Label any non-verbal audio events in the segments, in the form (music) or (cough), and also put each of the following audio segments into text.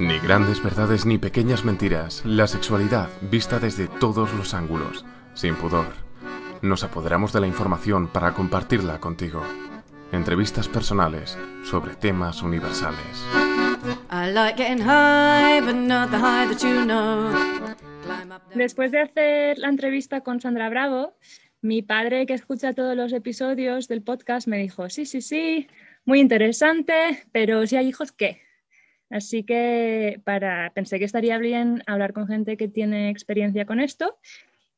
Ni grandes verdades ni pequeñas mentiras, la sexualidad vista desde todos los ángulos, sin pudor. Nos apoderamos de la información para compartirla contigo. Entrevistas personales sobre temas universales. Después de hacer la entrevista con Sandra Bravo, mi padre, que escucha todos los episodios del podcast, me dijo, sí, sí, sí, muy interesante, pero si hay hijos, ¿qué? Así que para, pensé que estaría bien hablar con gente que tiene experiencia con esto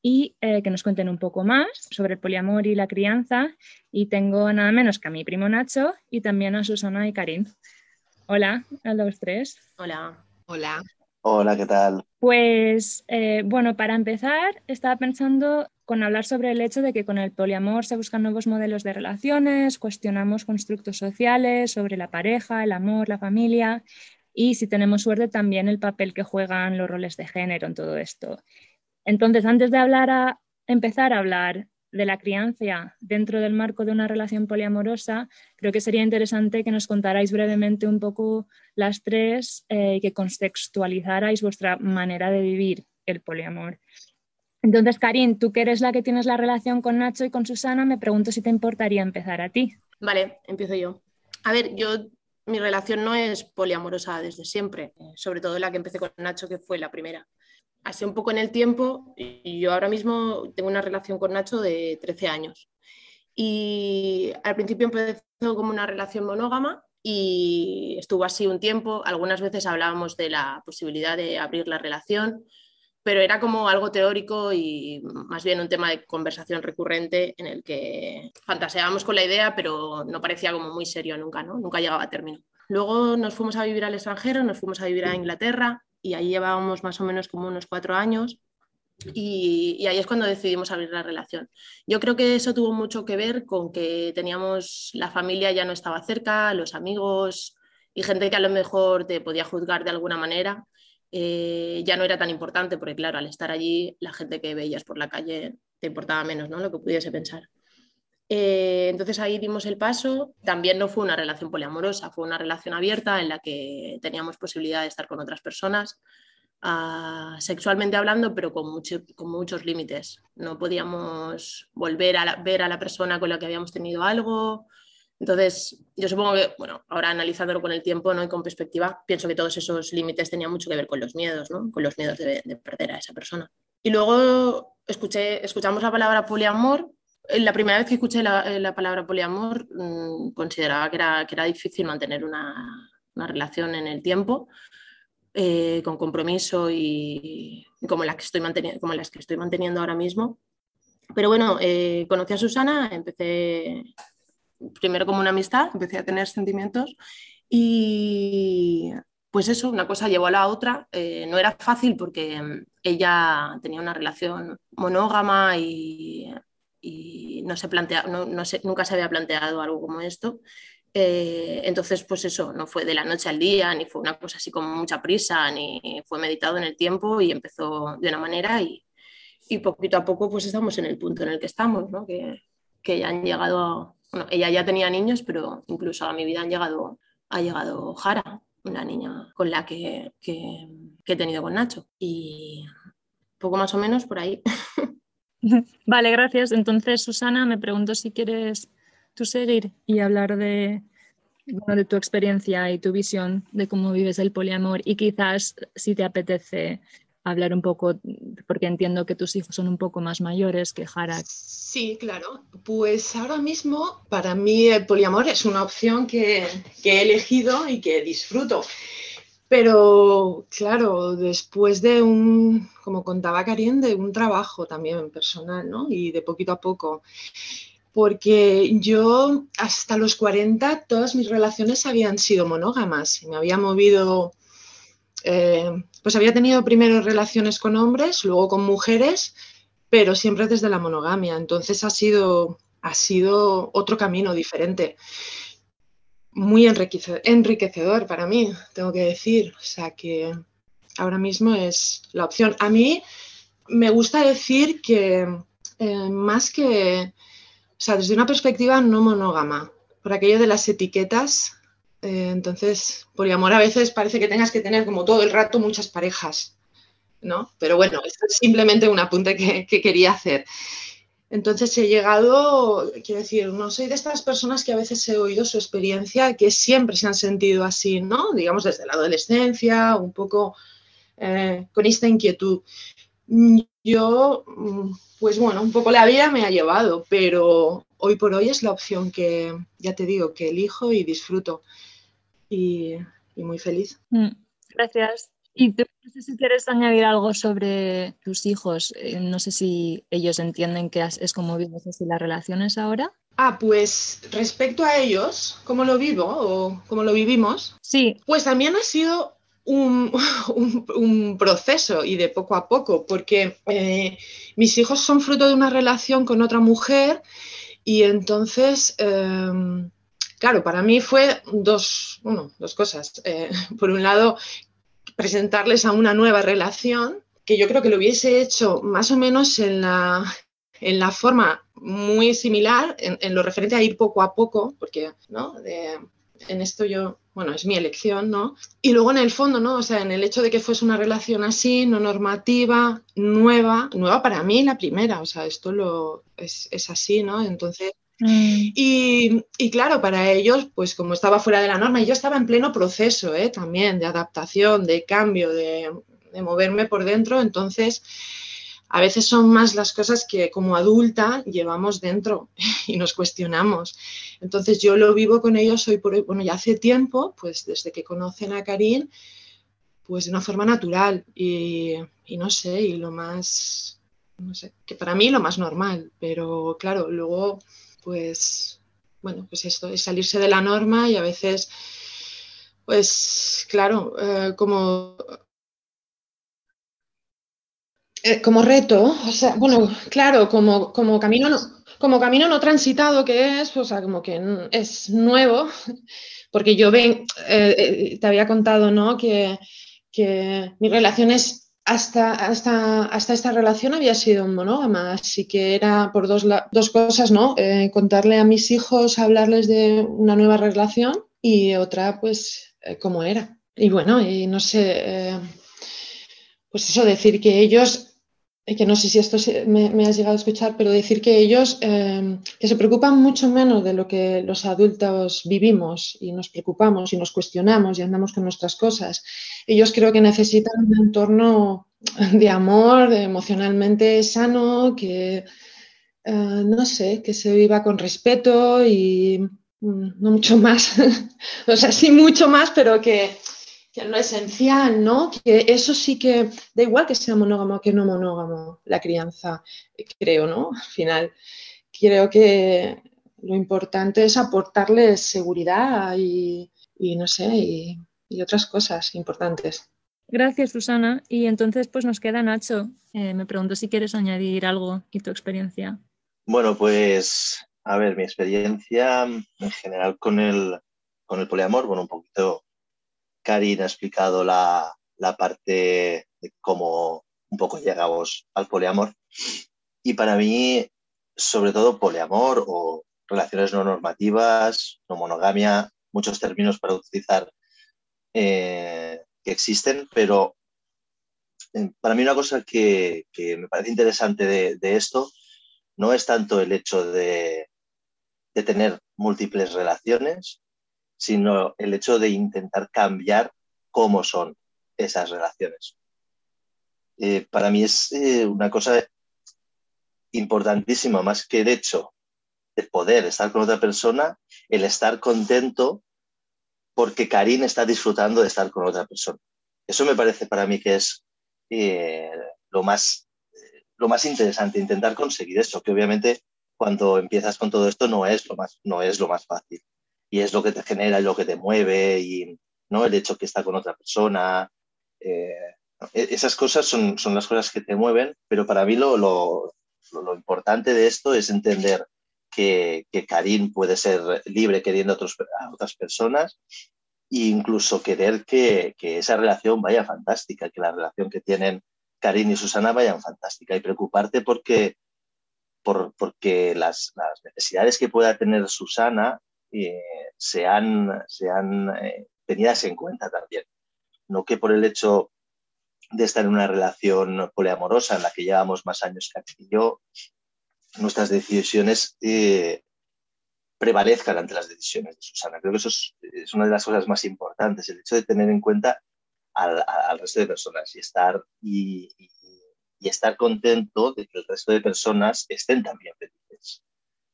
y eh, que nos cuenten un poco más sobre el poliamor y la crianza. Y tengo nada menos que a mi primo Nacho y también a Susana y Karim. Hola a los tres. Hola. Hola. Hola, ¿qué tal? Pues eh, bueno, para empezar, estaba pensando con hablar sobre el hecho de que con el poliamor se buscan nuevos modelos de relaciones, cuestionamos constructos sociales sobre la pareja, el amor, la familia y si tenemos suerte también el papel que juegan los roles de género en todo esto. Entonces, antes de hablar a, empezar a hablar de la crianza dentro del marco de una relación poliamorosa, creo que sería interesante que nos contarais brevemente un poco las tres eh, y que contextualizarais vuestra manera de vivir el poliamor. Entonces, Karin, tú que eres la que tienes la relación con Nacho y con Susana, me pregunto si te importaría empezar a ti. Vale, empiezo yo. A ver, yo mi relación no es poliamorosa desde siempre, sobre todo la que empecé con Nacho, que fue la primera. Así un poco en el tiempo, yo ahora mismo tengo una relación con Nacho de 13 años. Y al principio empezó como una relación monógama y estuvo así un tiempo. Algunas veces hablábamos de la posibilidad de abrir la relación, pero era como algo teórico y más bien un tema de conversación recurrente en el que fantaseábamos con la idea, pero no parecía como muy serio nunca, ¿no? Nunca llegaba a término. Luego nos fuimos a vivir al extranjero, nos fuimos a vivir a Inglaterra y ahí llevábamos más o menos como unos cuatro años y, y, ahí es cuando decidimos abrir la relación. Yo creo que eso tuvo mucho que ver con que teníamos, la familia ya no estaba cerca, los amigos y gente que a lo mejor te podía juzgar de alguna manera eh, ya no era tan importante, porque claro, al estar allí, la gente que veías por la calle te importaba menos, ¿no? Lo que pudiese pensar. Eh, entonces ahí dimos el paso. También no fue una relación poliamorosa, fue una relación abierta en la que teníamos posibilidad de estar con otras personas, uh, sexualmente hablando, pero con, mucho, con, muchos límites. No podíamos volver a ver a la persona con la que habíamos tenido algo, entonces, yo supongo que, bueno, ahora analizándolo con el tiempo ¿no? y con perspectiva, pienso que todos esos límites tenían mucho que ver con los miedos, ¿no? con los miedos de, perder a esa persona. Y luego escuché, escuchamos la palabra poliamor. La primera vez que escuché la, la palabra poliamor, mmm, consideraba que era, que era difícil mantener una, una relación en el tiempo, eh, con compromiso y, y como, las que estoy manteniendo, como las que estoy manteniendo ahora mismo. Pero bueno, eh, conocí a Susana, empecé primero como una amistad, empecé a tener sentimientos y pues eso, una cosa llevó a la otra. Eh, no era fácil porque mm, ella tenía una relación monógama y, no se plantea, no, no se, nunca se había planteado algo como esto. Eh, entonces, pues eso, no fue de la noche al día, ni fue una cosa así con mucha prisa, ni fue meditado en el tiempo y empezó de una manera y, y poquito a poco pues estamos en el punto en el que estamos, que, que ya han llegado bueno, ella ya tenía niños, pero incluso a mi vida han llegado, ha llegado Jara, una niña con la que, que, que he tenido con Nacho. Y poco más o menos por ahí. (laughs) Vale, gracias. Entonces, Susana, me pregunto si quieres tú seguir y hablar de, bueno, de tu experiencia y tu visión de cómo vives el poliamor y quizás si te apetece hablar un poco, porque entiendo que tus hijos son un poco más mayores que Jara. Sí, claro. Pues ahora mismo para mí el poliamor es una opción que, he elegido y que disfruto. Pero claro, después de un, como contaba Karin, de un trabajo también personal, ¿no? Y de poquito a poco. Porque yo hasta los 40 todas mis relaciones habían sido monógamas. Me había movido eh, pues había tenido primero relaciones con hombres, luego con mujeres, pero siempre desde la monogamia. Entonces ha sido, ha sido otro camino diferente. Muy enriquecedor para mí, tengo que decir. O sea que ahora mismo es la opción. A mí me gusta decir que eh, más que, o sea, desde una perspectiva no monógama, por aquello de las etiquetas Eh, entonces, poliamor a veces parece que tengas que tener como todo el rato muchas parejas, ¿no? Pero bueno, es simplemente un apunte que, que quería hacer. Entonces he llegado, quiero decir, no soy de estas personas que a veces he oído su experiencia, que siempre se han sentido así, ¿no? Digamos desde la adolescencia, un poco eh, con esta inquietud. Yo, pues bueno, un poco la vida me ha llevado, pero hoy por hoy es la opción que, ya te digo, que elijo y disfruto. Y, muy feliz. Mm, gracias. Y tú, no sé si quieres añadir algo sobre tus hijos. Eh, no sé si ellos entienden que es como vives así las relaciones ahora. Ah, pues respecto a ellos, ¿cómo lo vivo o cómo lo vivimos? Sí. Pues también ha sido un, (laughs) proceso y de poco a poco, porque eh, mis hijos son fruto de una relación con otra mujer y entonces, em, claro, para mí fue dos, dos cosas. Eh, (laughs) por un lado, presentarles a una nueva relación, que yo creo que lo hubiese hecho más o menos en la, en la forma muy similar, en, lo referente a ir poco a poco, porque ¿no? en esto yo, bueno, es mi elección, ¿no? Y luego en el fondo, ¿no? O sea, en el hecho de que fuese una relación así, no normativa, nueva, nueva para mí la primera, o sea, esto lo, es, es así, ¿no? Entonces, Mm. Y, claro, para ellos, pues como estaba fuera de la norma, y yo estaba en pleno proceso ¿eh? también de adaptación, de cambio, de, moverme por dentro, entonces a veces son más las cosas que como adulta llevamos dentro (laughs) y nos cuestionamos. Entonces yo lo vivo con ellos hoy por hoy, bueno, ya hace tiempo, pues desde que conocen a Karin, pues de una forma natural y, y no sé, y lo más, no sé, que para mí lo más normal, pero claro, luego pues, bueno, pues esto es salirse de la norma y a veces, pues, claro, eh, como eh, como reto, o sea, bueno, claro, como, como, camino no, como camino no transitado que es, o sea, como que es nuevo, (laughs) porque yo ven, eh, te había contado, ¿no? Que, que mi relación es hasta, hasta, hasta esta relación había sido monógama, así que era por dos, dos cosas, ¿no? Eh, contarle a mis hijos, hablarles de una nueva relación y otra, pues, eh, cómo era. Y bueno, y no sé, eh, pues eso, decir que ellos que no sé si esto me, has llegado a escuchar, pero decir que ellos em, que se preocupan mucho menos de lo que los adultos vivimos y nos preocupamos y nos cuestionamos y andamos con nuestras cosas. Ellos creo que necesitan un entorno de amor, emocionalmente sano, que eh, no sé, que se viva con respeto y mm, no mucho más, (laughs) o sea, sí mucho más, pero que, que lo esencial, ¿no? Que eso sí que da igual que sea monógamo o que no monógamo la crianza, creo, ¿no? Al final, creo que lo importante es aportarles seguridad y, no sé, y, otras cosas importantes. Gracias, Susana. Y entonces, pues nos queda Nacho. Eh, me pregunto si quieres añadir algo y tu experiencia. Bueno, pues, a ver, mi experiencia en general con el, con el poliamor, bueno, un poquito Karin ha explicado la, parte de cómo un poco llegamos al poliamor. Y para mí, sobre todo poliamor o relaciones no normativas, no monogamia, muchos términos para utilizar eh, que existen, pero eh, para mí una cosa que, me parece interesante de, esto no es tanto el hecho de, de tener múltiples relaciones, sino el hecho de intentar cambiar cómo son esas relaciones. Eh, para mí es eh, una cosa importantísima, más que el hecho de poder estar con otra persona, el estar contento porque Karin está disfrutando de estar con otra persona. Eso me parece para mí que es eh, lo, más, lo más interesante, intentar conseguir eso, que obviamente cuando empiezas con todo esto no es lo más, no es lo más fácil y es lo que te genera y lo que te mueve y ¿no? el hecho que está con otra persona. Eh, e-, esas cosas son, son, las cosas que te mueven, pero para mí lo, lo, lo importante de esto es entender que, que Karim puede ser libre queriendo a, otras personas e incluso querer que, que, esa relación vaya fantástica, que la relación que tienen Karim y Susana vayan fantástica y preocuparte porque, por, porque las, las necesidades que pueda tener Susana sean, sean tenidas en cuenta también. No que por el hecho de estar en una relación poliamorosa en la que llevamos más años que yo, nuestras decisiones eh, prevalezcan ante las decisiones de Susana. Creo que eso es, una de las cosas más importantes, el hecho de tener en cuenta al, resto de personas y estar, y, estar contento de que el resto de personas estén también felices.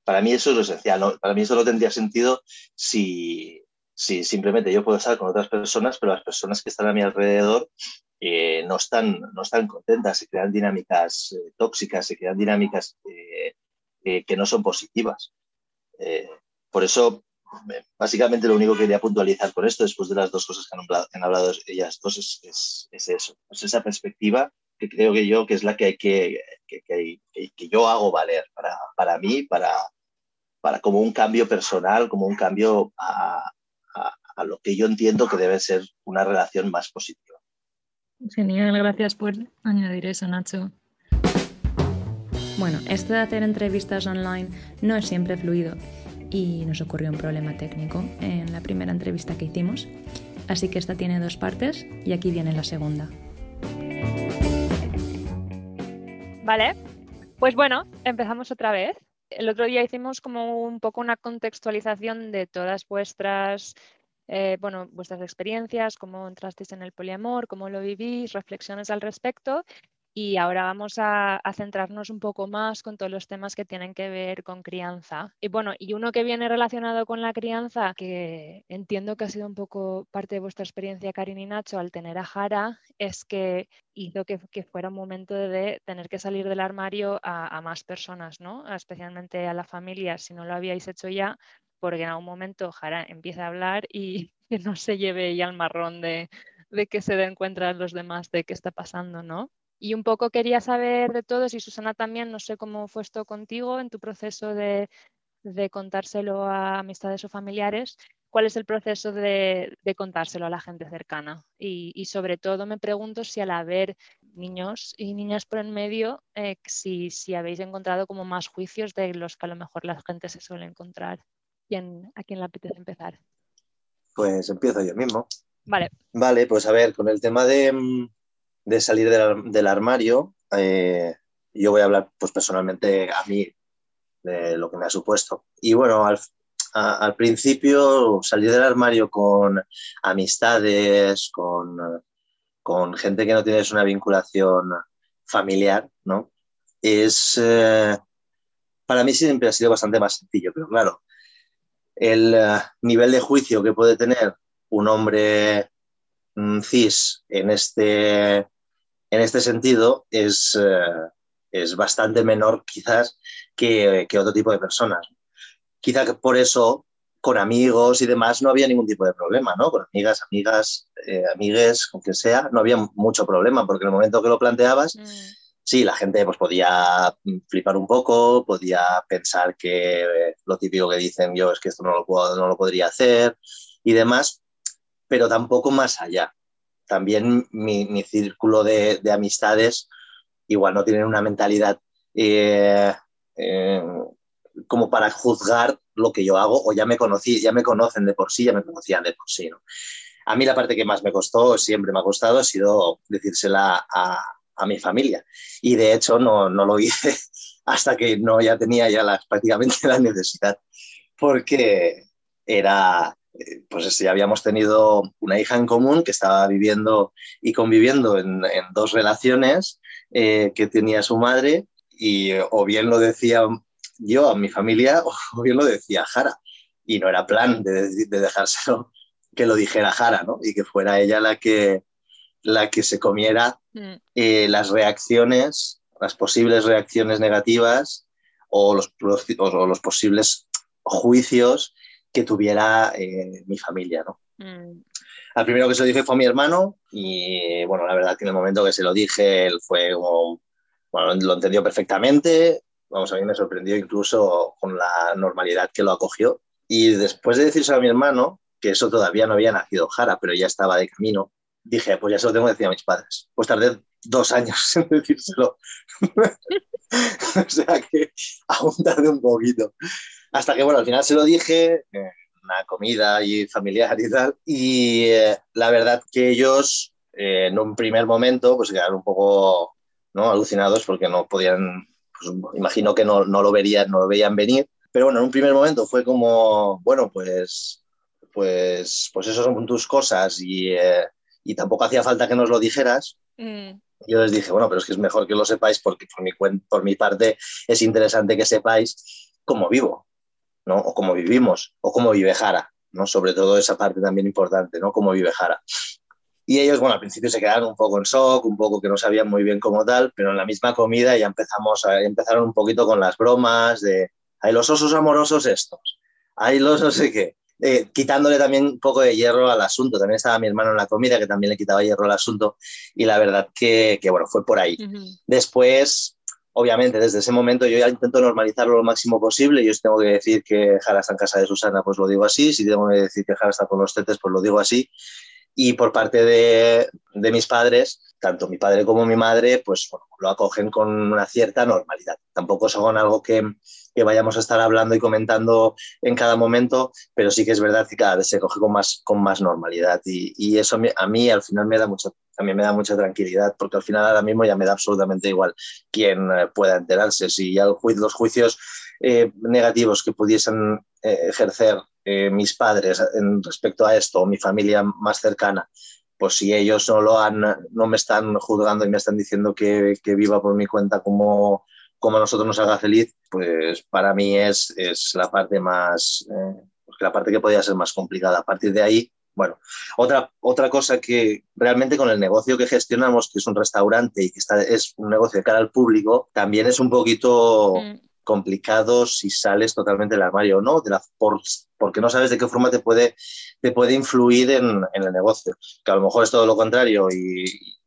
Para mí eso es lo esencial. Para mí eso no tendría sentido si, si simplemente yo puedo estar con otras personas, pero las personas que están a mi alrededor eh, no, están, no están contentas, se crean dinámicas eh, tóxicas, se crean dinámicas eh, que no son positivas. por eso, básicamente lo único que quería puntualizar con esto, después de las dos cosas que han hablado, ellas dos, es, es, eso, es esa perspectiva que creo que yo que es la que hay que, que, que, yo hago valer para, para mí, para, para como un cambio personal, como un cambio a, a lo que yo entiendo que debe ser una relación más positiva. Genial, gracias por añadir eso, Nacho. Bueno, esto de hacer entrevistas online no es siempre fluido y nos ocurrió un problema técnico en la primera entrevista que hicimos, así que esta tiene dos partes y aquí viene la segunda. Vale, pues bueno, empezamos otra vez. El otro día hicimos como un poco una contextualización de todas vuestras eh, bueno, vuestras experiencias, cómo entrasteis en el poliamor, cómo lo vivís, reflexiones al respecto. Y ahora vamos a, centrarnos un poco más con todos los temas que tienen que ver con crianza. Y bueno, y uno que viene relacionado con la crianza, que entiendo que ha sido un poco parte de vuestra experiencia, Karin y Nacho, al tener a Jara, es que hizo que, fuera un momento de tener que salir del armario a, más personas, ¿no? Especialmente a la familia, si no lo habíais hecho ya, porque en algún momento Jara empieza a hablar y (laughs) que no se lleve ya el marrón de, que se den cuenta los demás de qué está pasando, ¿no? Y un poco quería saber de todos, y Susana también, no sé cómo fue esto contigo en tu proceso de, contárselo a amistades o familiares, cuál es el proceso de, contárselo a la gente cercana. Y, sobre todo me pregunto si al haber niños y niñas por en medio, eh, si, si habéis encontrado como más juicios de los que a lo mejor la gente se suele encontrar. ¿A quién le apetece empezar? Pues empiezo yo mismo. Vale. Vale, pues a ver, con el tema de, mm, salir del, armario, eh, yo voy a hablar pues personalmente a mí de lo que me ha supuesto. Y bueno, al, principio salir del armario con amistades, con, con, gente que no tienes una vinculación familiar, ¿no? Es, eh, para mí siempre ha sido bastante más sencillo, pero claro, el eh, nivel de juicio que puede tener un hombre mm, cis en este, en este sentido es, eh, es bastante menor quizás que, otro tipo de personas. Quizá que por eso con amigos y demás no había ningún tipo de problema, ¿no? Con amigas, amigas, eh, amigues, con quien sea, no había mucho problema, porque en el momento que lo planteabas, mm sí, la gente pues, podía flipar un poco, podía pensar que eh, lo típico que dicen yo es que esto no lo, puedo, no lo podría hacer y demás, pero tampoco más allá. También mi, círculo de, amistades igual no tienen una mentalidad eh, eh, como para juzgar lo que yo hago o ya me conocí, ya me conocen de por sí, ya me conocían de por sí. A mí la parte que más me costó, siempre me ha costado, ha sido decírsela a, a mi familia. Y de hecho no, no lo hice (laughs) hasta que no ya tenía ya la, prácticamente la necesidad, porque era, pues ya habíamos tenido una hija en común que estaba viviendo y conviviendo en, dos relaciones eh, que tenía su madre y o bien lo decía yo a mi familia (laughs) o bien lo decía Jara. Y no era plan de, de dejárselo (laughs) que lo dijera Jara, ¿no? Y que fuera ella la que, la que se comiera mm. eh, las reacciones, las posibles reacciones negativas o los, los posibles juicios que tuviera eh, mi familia. ¿no? Mm. Al primero que se lo dije fue a mi hermano y bueno, la verdad que en el momento que se lo dije, él fue como, bueno, lo entendió perfectamente, vamos, a mí me sorprendió incluso con la normalidad que lo acogió. Y después de decirse a mi hermano, que eso todavía no había nacido Jara, pero ya estaba de camino, dije, pues ya se lo tengo que decir a mis padres. Pues tardé dos años (laughs) en decírselo. (laughs) o sea que aún tardé un poquito. Hasta que, bueno, al final se lo dije, eh, una comida y familiar y tal. Y eh, la verdad que ellos eh, en un primer momento pues quedaron un poco ¿no? alucinados porque no podían, pues, imagino que no, no, lo verían, no lo veían venir. Pero bueno, en un primer momento fue como, bueno, pues, pues, pues eso son tus cosas y, eh, y tampoco hacía falta que nos lo dijeras. Mm. Yo les dije, bueno, pero es que es mejor que lo sepáis porque por mi, por mi parte es interesante que sepáis cómo vivo, ¿no? O cómo vivimos, o cómo vive Jara, ¿no? Sobre todo esa parte también importante, ¿no? Cómo vive Jara. Y ellos, bueno, al principio se quedaron un poco en shock, un poco que no sabían muy bien cómo tal, pero en la misma comida ya empezamos a, empezaron un poquito con las bromas de, hay los osos amorosos estos, hay los no sé qué. Eh, quitándole también un poco de hierro al asunto. También estaba mi hermano en la comida que también le quitaba hierro al asunto y la verdad que, que bueno, fue por ahí. Después, obviamente, desde ese momento yo ya intento normalizarlo lo máximo posible. Yo tengo que decir que Jara está en casa de Susana, pues lo digo así. Si tengo que decir que Jara está con los tetes, pues lo digo así. Y por parte de, de mis padres, tanto mi padre como mi madre, pues lo acogen con una cierta normalidad. Tampoco son algo que, que vayamos a estar hablando y comentando en cada momento, pero sí que es verdad que cada vez se coge con más, con más normalidad y, eso a mí al final me da mucho, me da mucha tranquilidad, porque al final ahora mismo ya me da absolutamente igual quién eh, pueda enterarse. Si ya los juicios eh, negativos que pudiesen eh, ejercer mis padres en respecto a esto, o mi familia más cercana, pues si ellos no lo han, no me están juzgando y me están diciendo que, que viva por mi cuenta como, como a nosotros nos haga feliz, pues para mí es, es la parte más, eh, la parte que podría ser más complicada. A partir de ahí, bueno, otra, otra cosa que realmente con el negocio que gestionamos, que es un restaurante y que está, es un negocio de cara al público, también es un poquito mm. complicado si sales totalmente del armario o no, de la, por, porque no sabes de qué forma te puede, te puede influir en, en el negocio. Que a lo mejor es todo lo contrario y,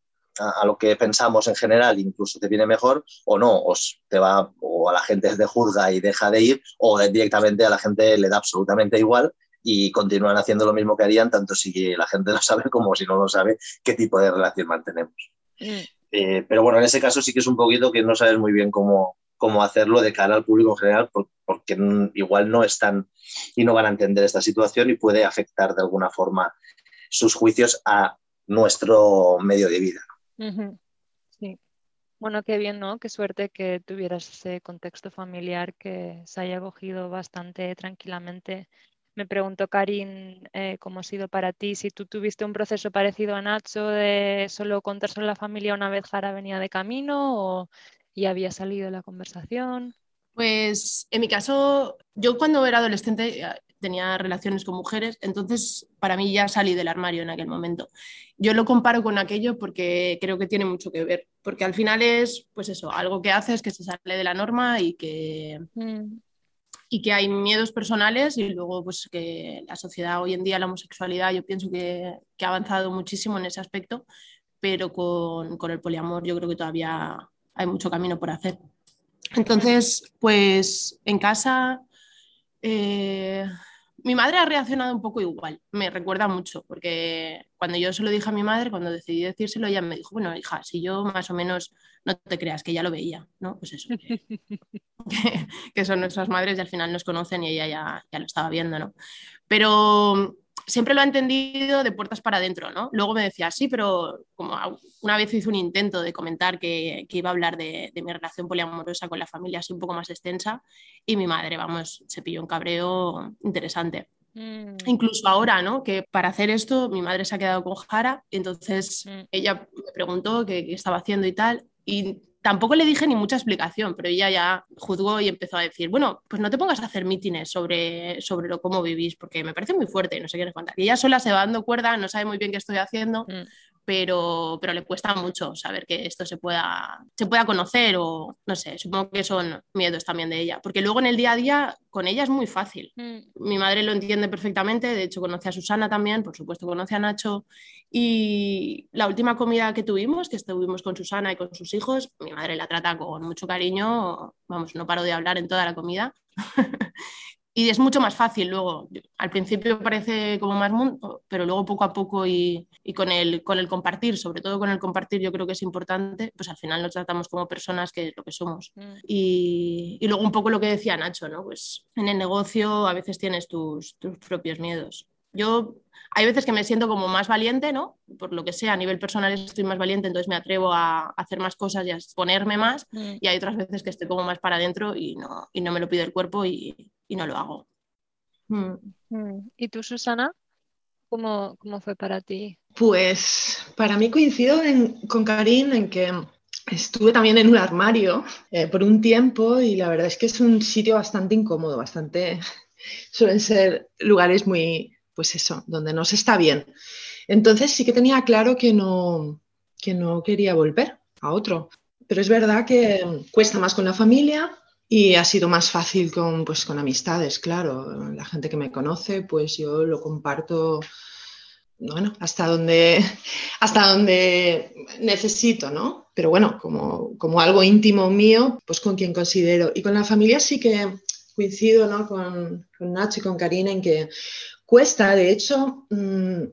a, lo que pensamos en general, incluso te viene mejor, o no, o te va, o a la gente te juzga y deja de ir, o directamente a la gente le da absolutamente igual y continúan haciendo lo mismo que harían, tanto si la gente lo sabe como si no lo sabe, qué tipo de relación mantenemos. Mm. Eh, pero bueno, en ese caso sí que es un poquito que no sabes muy bien cómo, cómo hacerlo de cara al público en general, porque igual no están y no van a entender esta situación y puede afectar de alguna forma sus juicios a nuestro medio de vida. Sí. Bueno, qué bien, ¿no? Qué suerte que tuvieras ese contexto familiar que se haya cogido bastante tranquilamente. Me preguntó Karin eh, cómo ha sido para ti, si tú tuviste un proceso parecido a Nacho de solo contárselo a la familia una vez Jara venía de camino o ya había salido la conversación. Pues en mi caso, yo cuando era adolescente tenía relaciones con mujeres, entonces para mí ya salí del armario en aquel momento. Yo lo comparo con aquello porque creo que tiene mucho que ver, porque al final es, pues eso, algo que haces que se sale de la norma y que, mm. y que hay miedos personales y luego pues que la sociedad hoy en día, la homosexualidad, yo pienso que, que ha avanzado muchísimo en ese aspecto, pero con, con el poliamor yo creo que todavía hay mucho camino por hacer. Entonces, pues en casa... Eh, mi madre ha reaccionado un poco igual, me recuerda mucho, porque cuando yo se lo dije a mi madre, cuando decidí decírselo, ella me dijo, bueno, hija, si yo más o menos no te creas que ya lo veía, ¿no? Pues eso, que, (laughs) son nuestras madres y al final nos conocen y ella ya, ya lo estaba viendo, ¿no? Pero siempre lo ha entendido de puertas para adentro, ¿no? Luego me decía, sí, pero como una vez hizo un intento de comentar que, iba a hablar de, mi relación poliamorosa con la familia así un poco más extensa y mi madre, vamos, se pilló un cabreo interesante. Mm. Incluso ahora, ¿no? Que para hacer esto mi madre se ha quedado con Jara y entonces mm. ella me preguntó qué, qué estaba haciendo y tal y tampoco le dije ni mucha explicación, pero ella ya juzgó y empezó a decir, bueno, pues no te pongas a hacer mítines sobre, sobre lo cómo vivís, porque me parece muy fuerte, no sé qué les contar. Y ella sola se va dando cuerda, no sabe muy bien qué estoy haciendo, mm pero, pero le cuesta mucho saber que esto se pueda, se pueda conocer o no sé, supongo que son miedos también de ella, porque luego en el día a día con ella es muy fácil. Mm. Mi madre lo entiende perfectamente, de hecho conoce a Susana también, por supuesto conoce a Nacho y la última comida que tuvimos, que estuvimos con Susana y con sus hijos, mi madre la trata con mucho cariño, vamos, no paro de hablar en toda la comida. (laughs) y es mucho más fácil luego. Al principio parece como más mundo, pero luego poco a poco y, con, el, con el compartir, sobre todo con el compartir yo creo que es importante, pues al final nos tratamos como personas que es lo que somos. Mm. Y, y, luego un poco lo que decía Nacho, ¿no? Pues en el negocio a veces tienes tus, tus propios miedos. Yo hay veces que me siento como más valiente, ¿no? Por lo que sea, a nivel personal estoy más valiente, entonces me atrevo a hacer más cosas y a exponerme más. Mm. Y hay otras veces que estoy como más para adentro y no, y no me lo pide el cuerpo y, y no lo hago. Mm. Mm. ¿Y tú, Susana? ¿Cómo, ¿Cómo, fue para ti? Pues para mí coincido con Karim en que estuve también en un armario eh, por un tiempo y la verdad es que es un sitio bastante incómodo, bastante... (laughs) Suelen ser lugares muy, pues eso, donde no se está bien. Entonces sí que tenía claro que no, que no quería volver a otro. Pero es verdad que cuesta más con la familia y ha sido más fácil con, pues, con amistades, claro. La gente que me conoce, pues yo lo comparto, bueno, hasta donde, (laughs) hasta donde necesito, ¿no? Pero bueno, como, como algo íntimo mío, pues con quien considero. Y con la familia sí que coincido, ¿no? Con, con Nacho y con Karina en que cuesta, de hecho, mm,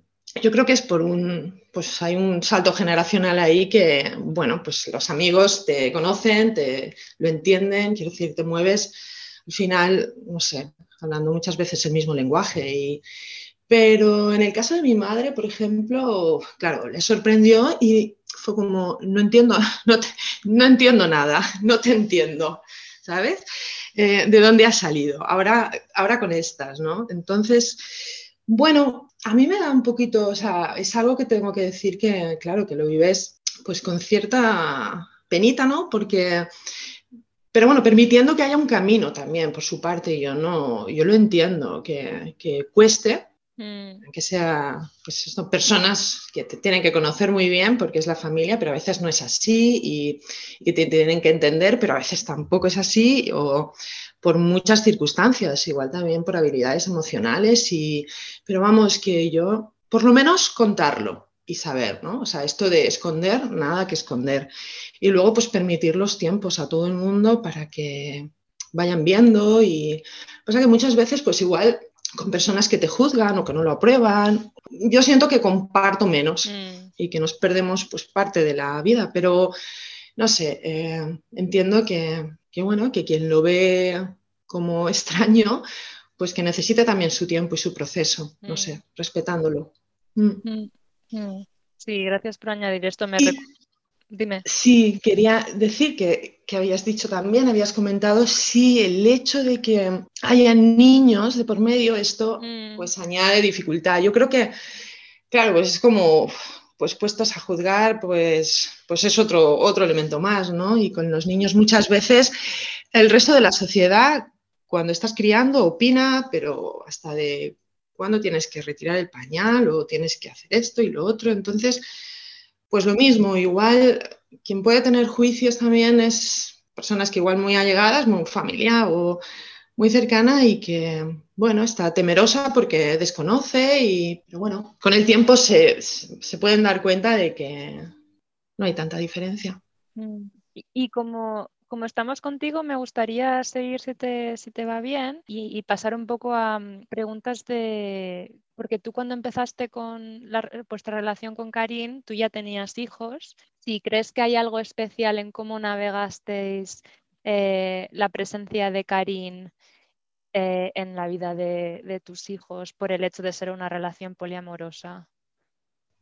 yo creo que es por un, pues hay un salto generacional ahí que, bueno, pues los amigos te conocen, te lo entienden, quiero decir, te mueves, al final, no sé, hablando muchas veces el mismo lenguaje. Y, pero en el caso de mi madre, por ejemplo, claro, le sorprendió y fue como, no entiendo, (laughs) no, no entiendo nada, no te entiendo, ¿sabes? Eh, ¿De dónde has salido? Ahora, ahora con estas, ¿no? Entonces, bueno, a mí me da un poquito, o sea, es algo que tengo que decir que, claro, que lo vives pues con cierta penita, ¿no? Porque, pero bueno, permitiendo que haya un camino también por su parte, yo no, yo lo entiendo, que, que cueste, mm. que sea, pues personas que te tienen que conocer muy bien porque es la familia, pero a veces no es así y, y te tienen que entender, pero a veces tampoco es así o por muchas circunstancias, igual también por habilidades emocionales, y, pero vamos, que yo, por lo menos contarlo y saber, ¿no? O sea, esto de esconder, nada que esconder. Y luego, pues permitir los tiempos a todo el mundo para que vayan viendo y pasa que muchas veces, pues igual con personas que te juzgan o que no lo aprueban, yo siento que comparto menos mm. y que nos perdemos pues parte de la vida, pero no sé, eh, entiendo que, que bueno, que quien lo ve como (laughs) extraño, pues que necesita también su tiempo y su proceso, no mm. sé, respetándolo. Mm. Mm. Sí, gracias por añadir esto. Me Dime. Sí, quería decir que, que, habías dicho también, habías comentado, sí, el hecho de que haya niños de por medio, esto pues añade dificultad. Yo creo que, claro, pues es como, pues puestos a juzgar, pues, pues es otro, otro elemento más, ¿no? Y con los niños muchas veces el resto de la sociedad, cuando estás criando, opina, pero hasta de cuándo tienes que retirar el pañal o tienes que hacer esto y lo otro. Entonces, pues lo mismo, igual quien puede tener juicios también es personas que igual muy allegadas, muy familia o muy cercana y que, bueno, está temerosa porque desconoce y, pero bueno, con el tiempo se, se pueden dar cuenta de que no hay tanta diferencia. Mm. Y como como estamos contigo, me gustaría seguir, si te, si te va bien, y, pasar un poco a mm, preguntas de, porque tú cuando empezaste con la, vuestra relación con Karim, tú ya tenías hijos. Si crees que hay algo especial en cómo navegasteis eh, la presencia de Karim eh, en la vida de, tus hijos por el hecho de ser una relación poliamorosa.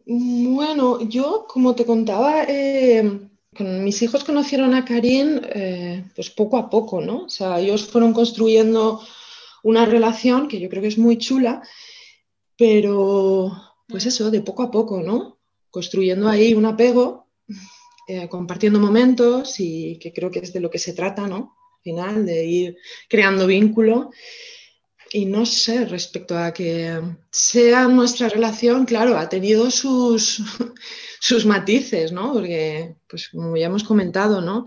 Bueno, yo, como te contaba, eh, mis hijos conocieron a Karim eh, pues poco a poco, ¿no? O sea, ellos fueron construyendo una relación que yo creo que es muy chula, pero pues mm. eso, de poco a poco, ¿no? Construyendo ahí un apego, eh, compartiendo momentos y que creo que es de lo que se trata, ¿no? Al final, de ir creando vínculo. Y no sé, respecto a que sea nuestra relación, claro, ha tenido sus, (laughs) sus matices, ¿no? Porque, pues como ya hemos comentado, ¿no?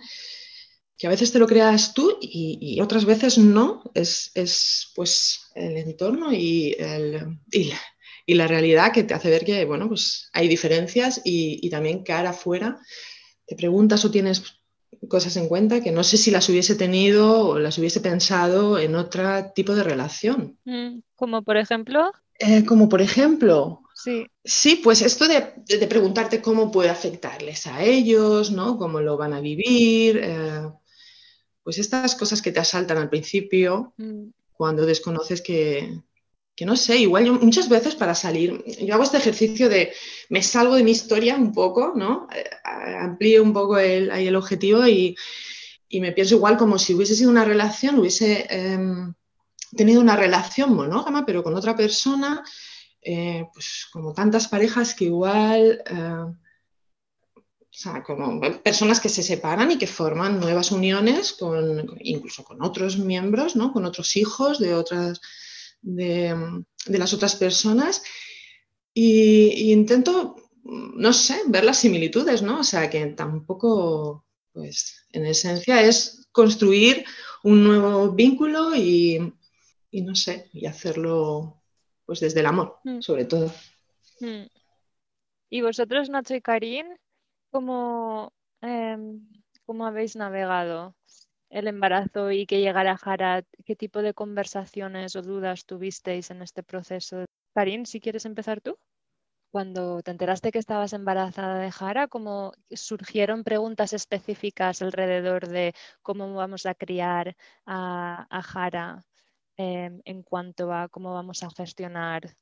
Que a veces te lo creas tú y, otras veces no. Es, pues el entorno y, la, realidad que te hace ver que, bueno, pues hay diferencias y, también cara afuera te preguntas o tienes cosas en cuenta que no sé si las hubiese tenido o las hubiese pensado en otro tipo de relación. Mm, como por ejemplo. Eh, como por ejemplo, sí. Sí, pues esto de, preguntarte cómo puede afectarles a ellos, ¿no? Cómo lo van a vivir, eh, pues estas cosas que te asaltan al principio, mm. cuando desconoces que, que no sé, igual yo muchas veces para salir, yo hago este ejercicio de me salgo de mi historia un poco, ¿no? Eh, amplío un poco el, el objetivo y, y, me pienso igual como si hubiese sido una relación, hubiese em, tenido una relación monógama, pero con otra persona, eh, pues como tantas parejas que igual, eh, o sea, como personas que se separan y que forman nuevas uniones, con, incluso con otros miembros, ¿no? Con otros hijos de otras de, las otras personas y, intento, no sé, ver las similitudes, ¿no? O sea, que tampoco, pues, en esencia es construir un nuevo vínculo y, no sé, y hacerlo, pues, desde el amor, mm. sobre todo. Mm. ¿Y vosotros, Nacho y Karim, cómo, em, cómo habéis navegado el embarazo y que llegara Jara, ¿qué tipo de conversaciones o dudas tuvisteis en este proceso? Karin, si quieres empezar tú. Cuando te enteraste que estabas embarazada de Jara, ¿cómo surgieron preguntas específicas alrededor de cómo vamos a criar a, Jara em, en cuanto a cómo vamos a gestionar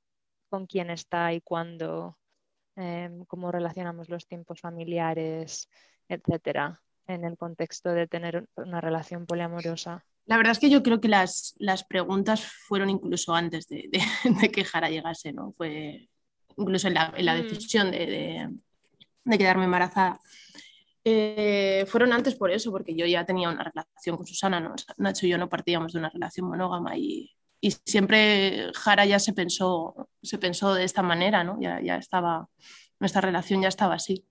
con quién está y cuándo, em, cómo relacionamos los tiempos familiares, etcétera? En el contexto de tener una relación poliamorosa? La verdad es que yo creo que las, las preguntas fueron incluso antes de, de, (laughs) que Jara llegase, ¿no? Fue incluso en la, en la mm. decisión de, de, quedarme embarazada. Eh, fueron antes por eso, porque yo ya tenía una relación con Susana, ¿no? Nacho y yo no partíamos de una relación monógama y, y siempre Jara ya se pensó, se pensó de esta manera, ¿no? Ya, ya estaba, nuestra relación ya estaba así.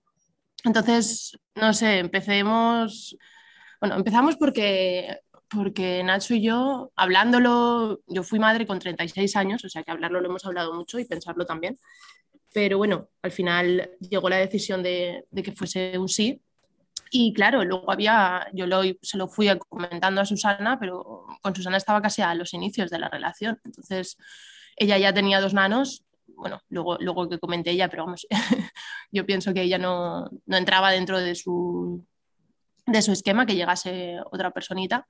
Entonces, no sé, empecemos, bueno, empezamos porque, porque Nacho y yo, hablándolo, yo fui madre con 36 años, o sea que hablarlo lo hemos hablado mucho y pensarlo también, pero bueno, al final llegó la decisión de, que fuese un sí. Y claro, luego había, yo lo, se lo fui comentando a Susana, pero con Susana estaba casi a los inicios de la relación. Entonces, ella ya tenía dos nanos bueno, luego, luego que comenté ella, pero vamos, (laughs) yo pienso que ella no, entraba dentro de su, de su esquema, que llegase otra personita.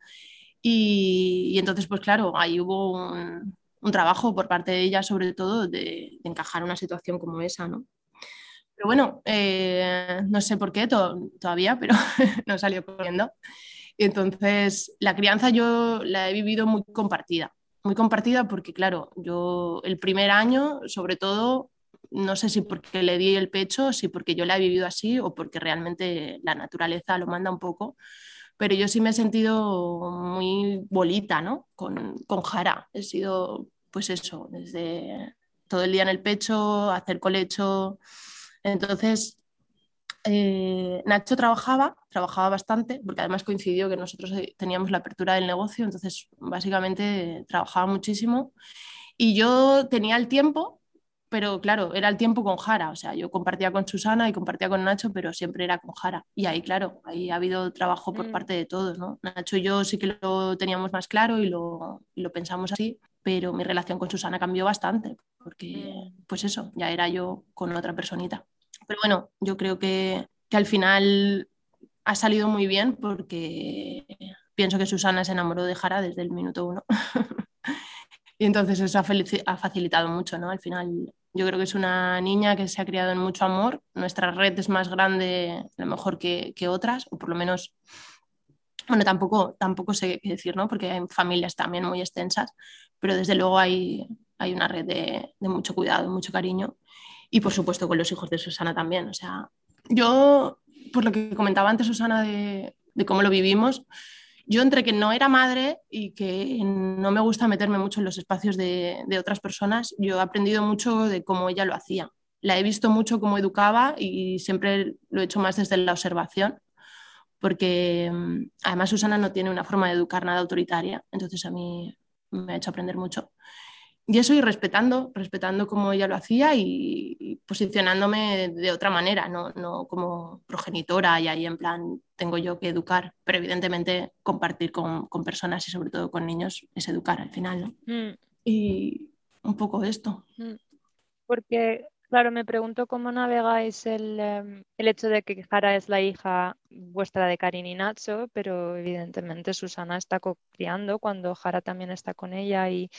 Y, entonces, pues claro, ahí hubo un, trabajo por parte de ella, sobre todo, de, encajar una situación como esa, ¿no? Pero bueno, eh, no sé por qué todavía, pero (laughs) no salió corriendo. Y entonces, la crianza yo la he vivido muy compartida muy compartida porque, claro, yo el primer año, sobre todo, no sé si porque le di el pecho, si porque yo la he vivido así o porque realmente la naturaleza lo manda un poco, pero yo sí me he sentido muy bolita, ¿no? Con, con Jara. He sido, pues eso, desde todo el día en el pecho, hacer colecho. Entonces, eh, Nacho trabajaba, trabajaba bastante, porque además coincidió que nosotros eh, teníamos la apertura del negocio, entonces básicamente trabajaba muchísimo. Y yo tenía el tiempo, pero claro, era el tiempo con Jara, o sea, yo compartía con Susana y compartía con Nacho, pero siempre era con Jara. Y ahí, claro, ahí ha habido trabajo por mm. parte de todos, ¿no? Nacho y yo sí que lo teníamos más claro y lo, y lo pensamos así, pero mi relación con Susana cambió bastante, porque, mm. pues eso, ya era yo con otra personita. Pero bueno, yo creo que, al final ha salido muy bien porque pienso que Susana se enamoró de Jara desde el minuto uno. (laughs) y entonces eso ha, facilitado mucho, ¿no? Al final yo creo que es una niña que se ha criado en mucho amor. Nuestra red es más grande, a lo mejor que, otras, o por lo menos, bueno, tampoco, tampoco sé qué decir, ¿no? Porque hay familias también muy extensas, pero desde luego hay, hay una red de, de mucho cuidado, mucho cariño y por supuesto con los hijos de Susana también. O sea, yo, por lo que comentaba antes Susana de, cómo lo vivimos, yo entre que no era madre y que no me gusta meterme mucho en los espacios de, otras personas, yo he aprendido mucho de cómo ella lo hacía. La he visto mucho cómo educaba y siempre lo he hecho más desde la observación, porque mm, además Susana no tiene una forma de educar nada autoritaria, entonces a mí me ha hecho aprender mucho. Y eso y respetando, respetando como ella lo hacía y, posicionándome de otra manera, no, no, como progenitora y ahí en plan tengo yo que educar, pero evidentemente compartir con, con personas y sobre todo con niños es educar al final, ¿no? Mm. Y un poco esto. Mm. Porque, claro, me pregunto cómo navegáis el, em, el hecho de que Jara es la hija vuestra de Karin y Nacho, pero evidentemente Susana está criando cuando Jara también está con ella y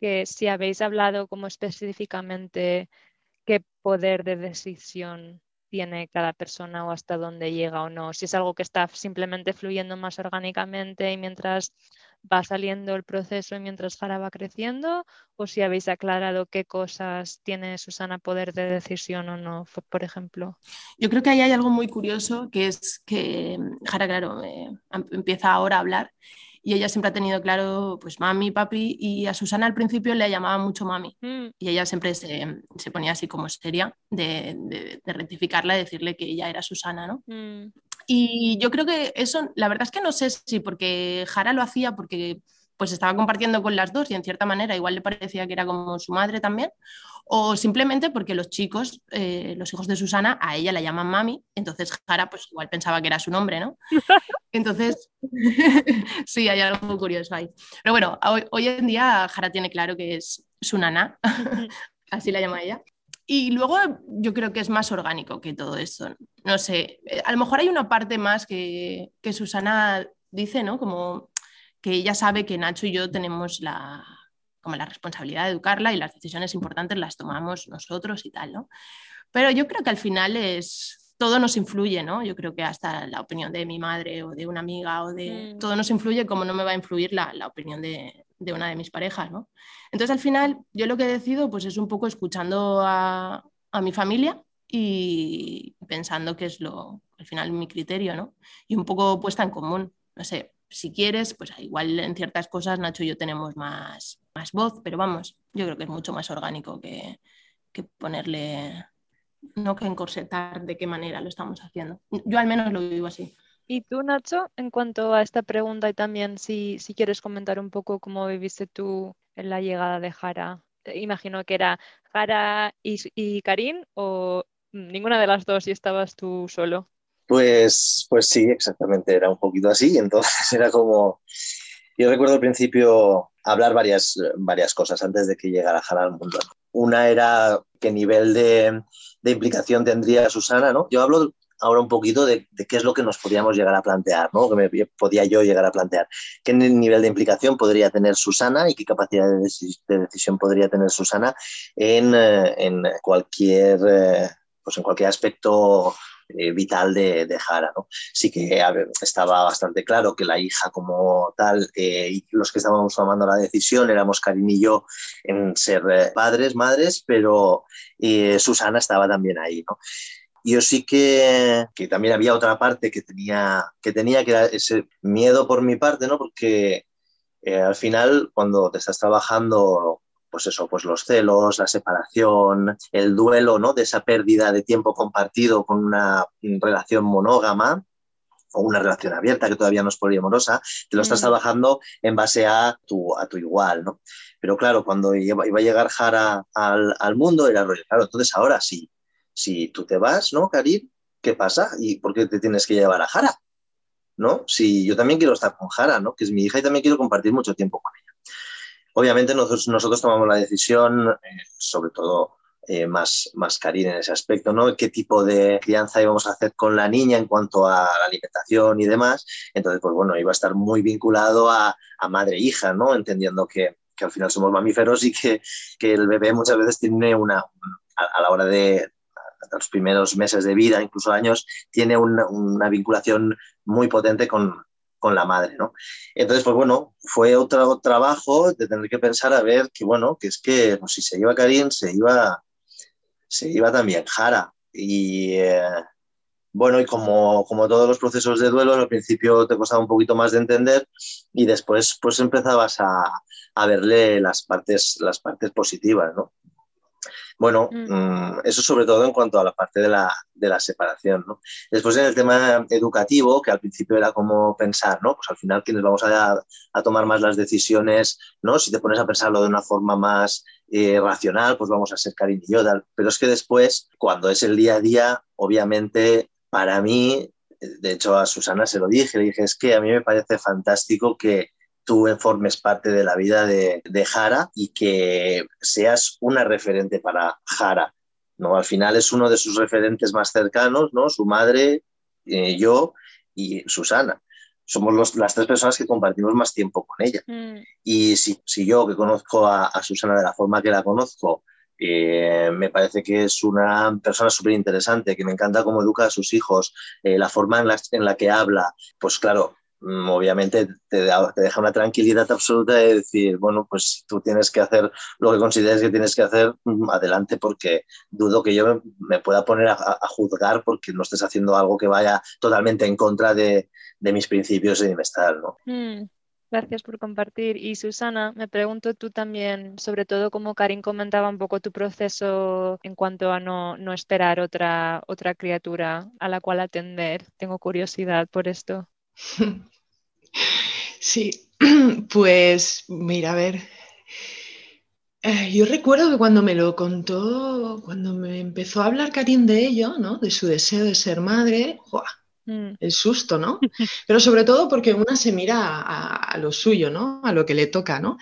que si habéis hablado como específicamente qué poder de decisión tiene cada persona o hasta dónde llega o no, si es algo que está simplemente fluyendo más orgánicamente y mientras va saliendo el proceso y mientras Jara va creciendo, o si habéis aclarado qué cosas tiene Susana poder de decisión o no, por ejemplo. Yo creo que ahí hay algo muy curioso, que es que Jara, claro, eh, empieza ahora a hablar y ella siempre ha tenido claro, pues mami, papi, y a Susana al principio le llamaba mucho mami, mm. y ella siempre se, se, ponía así como seria de, de, rectificarla y decirle que ella era Susana, ¿no? Mm. Y yo creo que eso, la verdad es que no sé si porque Jara lo hacía porque pues estaba compartiendo con las dos y en cierta manera igual le parecía que era como su madre también, o simplemente porque los chicos, eh, los hijos de Susana, a ella la llaman mami, entonces Jara pues igual pensaba que era su nombre, ¿no? (laughs) Entonces, (laughs) sí, hay algo curioso ahí. Pero bueno, hoy, en día Jara tiene claro que es su nana, (laughs) así la llama ella. Y luego yo creo que es más orgánico que todo eso. No sé, eh, a lo mejor hay una parte más que, que Susana dice, ¿no? Como que ella sabe que Nacho y yo tenemos la, como la responsabilidad de educarla y las decisiones importantes las tomamos nosotros y tal, ¿no? Pero yo creo que al final es, todo nos influye, ¿no? Yo creo que hasta la opinión de mi madre o de una amiga o de... Mm. Todo nos influye como no me va a influir la, la opinión de, de, una de mis parejas, ¿no? Entonces al final yo lo que decido pues es un poco escuchando a, a mi familia y pensando que es lo, al final mi criterio, ¿no? Y un poco puesta en común, no sé, si quieres, pues igual en ciertas cosas Nacho y yo tenemos más, más voz, pero vamos, yo creo que es mucho más orgánico que, que ponerle, no que encorsetar de qué manera lo estamos haciendo. Yo al menos lo vivo así. Y tú, Nacho, en cuanto a esta pregunta y también si, si quieres comentar un poco cómo viviste tú en la llegada de Jara. Imagino que era Jara y, y Karim o ninguna de las dos y estabas tú solo. Pues, pues sí, exactamente, era un poquito así. Entonces (laughs) era como, yo recuerdo al principio hablar varias, varias cosas antes de que llegara Jara al mundo. Una era qué nivel de, de, implicación tendría Susana, ¿no? Yo hablo ahora un poquito de, de, qué es lo que nos podíamos llegar a plantear, ¿no? Que me, podía yo llegar a plantear. ¿Qué nivel de implicación podría tener Susana y qué capacidad de, de decisión podría tener Susana en, eh, en cualquier, eh, pues en cualquier aspecto eh, vital de, de, Jara. Sí que estaba bastante claro que la hija como tal eh, y los que estábamos tomando la decisión éramos Karin y yo en ser eh, padres, madres, pero Susana estaba también ahí. Yo sí que, que, también había otra parte que tenía, que tenía, era ese miedo por mi parte, ¿no? porque al final cuando te estás trabajando pues eso, pues los celos, la separación, el duelo, ¿no? De esa pérdida de tiempo compartido con una relación monógama o una relación abierta que todavía no es poliamorosa, te lo estás mm. trabajando en base a tu, a tu igual, ¿no? Pero claro, cuando iba, a llegar Jara al, al, mundo era rollo, claro, entonces ahora sí, si tú te vas, ¿no, Karim? ¿Qué pasa? ¿Y por qué te tienes que llevar a Jara? ¿No? Si yo también quiero estar con Jara, ¿no? Que es mi hija y también quiero compartir mucho tiempo con ella. Obviamente nosotros, nosotros tomamos la decisión, eh, sobre todo eh, más, más en ese aspecto, ¿no? ¿Qué tipo de crianza íbamos a hacer con la niña en cuanto a la alimentación y demás? Entonces, pues bueno, iba a estar muy vinculado a, a madre-hija, ¿no? Entendiendo que, que, al final somos mamíferos y que, que, el bebé muchas veces tiene una, a, a la hora de, los primeros meses de vida, incluso años, tiene una, una vinculación muy potente con, con la madre, ¿no? Entonces, pues bueno, fue otro trabajo de tener que pensar a ver que, bueno, que es que pues, si se iba Karim, se iba, se iba también Jara. Y eh, bueno, y como, como todos los procesos de duelo, al principio te costaba un poquito más de entender y después pues empezabas a, a verle las partes, las partes positivas, ¿no? Bueno, mm. Mm, eso sobre todo en cuanto a la parte de la, de la separación. ¿no? Después en el tema educativo, que al principio era como pensar, ¿no? Pues al final quienes vamos a, a tomar más las decisiones, ¿no? Si te pones a pensarlo de una forma más eh, racional, pues vamos a ser Karin y Yodal. Pero es que después, cuando es el día a día, obviamente para mí, de hecho a Susana se lo dije, le dije, es que a mí me parece fantástico que tú formes parte de la vida de, Jara y que seas una referente para Jara. ¿no? Al final es uno de sus referentes más cercanos, ¿no? su madre, eh, yo y Susana. Somos las tres personas que compartimos más tiempo con ella. Mm. Y si, si, yo, que conozco a, Susana de la forma que la conozco, eh, me parece que es una persona súper interesante, que me encanta cómo educa a sus hijos, eh, la forma en la, en la, que habla, pues claro, obviamente te, deja una tranquilidad absoluta de decir, bueno, pues tú tienes que hacer lo que consideres que tienes que hacer, mm, adelante, porque dudo que yo me, pueda poner a, juzgar porque no estés haciendo algo que vaya totalmente en contra de, mis principios de mi ¿no? Mm, gracias por compartir. Y Susana, me pregunto tú también, sobre todo como Karin comentaba un poco tu proceso en cuanto a no, no esperar otra, otra criatura a la cual atender. Tengo curiosidad por esto. (laughs) Sí, (clears throat) pues mira, a ver. Eh, yo recuerdo que cuando me lo contó, cuando me empezó a hablar Karim de ello, ¿no? De su deseo de ser madre, mm. el susto, ¿no? (laughs) Pero sobre todo porque una se mira a, lo suyo, ¿no? A lo que le toca, ¿no?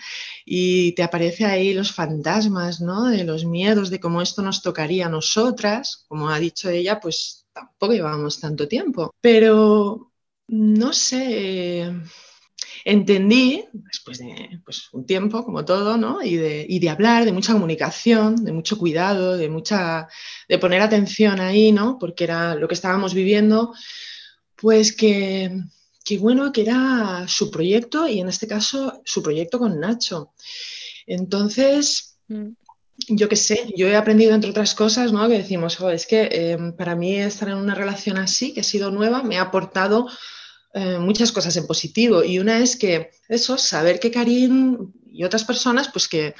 Y te aparece ahí los fantasmas, ¿no? De los miedos, de cómo esto nos tocaría a nosotras. Como ha dicho ella, pues tampoco llevamos tanto tiempo. Pero no sé, entendí, después de pues, un tiempo, como todo, ¿no? Y de, hablar, de mucha comunicación, de mucho cuidado, de mucha, de poner atención ahí, ¿no? Porque era lo que estábamos viviendo, pues que, que bueno, que era su proyecto y en este caso su proyecto con Nacho. Entonces, mm. yo qué sé, yo he aprendido entre otras cosas, ¿no? Que decimos, es que eh, para mí estar en una relación así, que ha sido nueva, me ha aportado eh, muchas cosas en positivo y una es que eso, saber que Karim y otras personas pues que,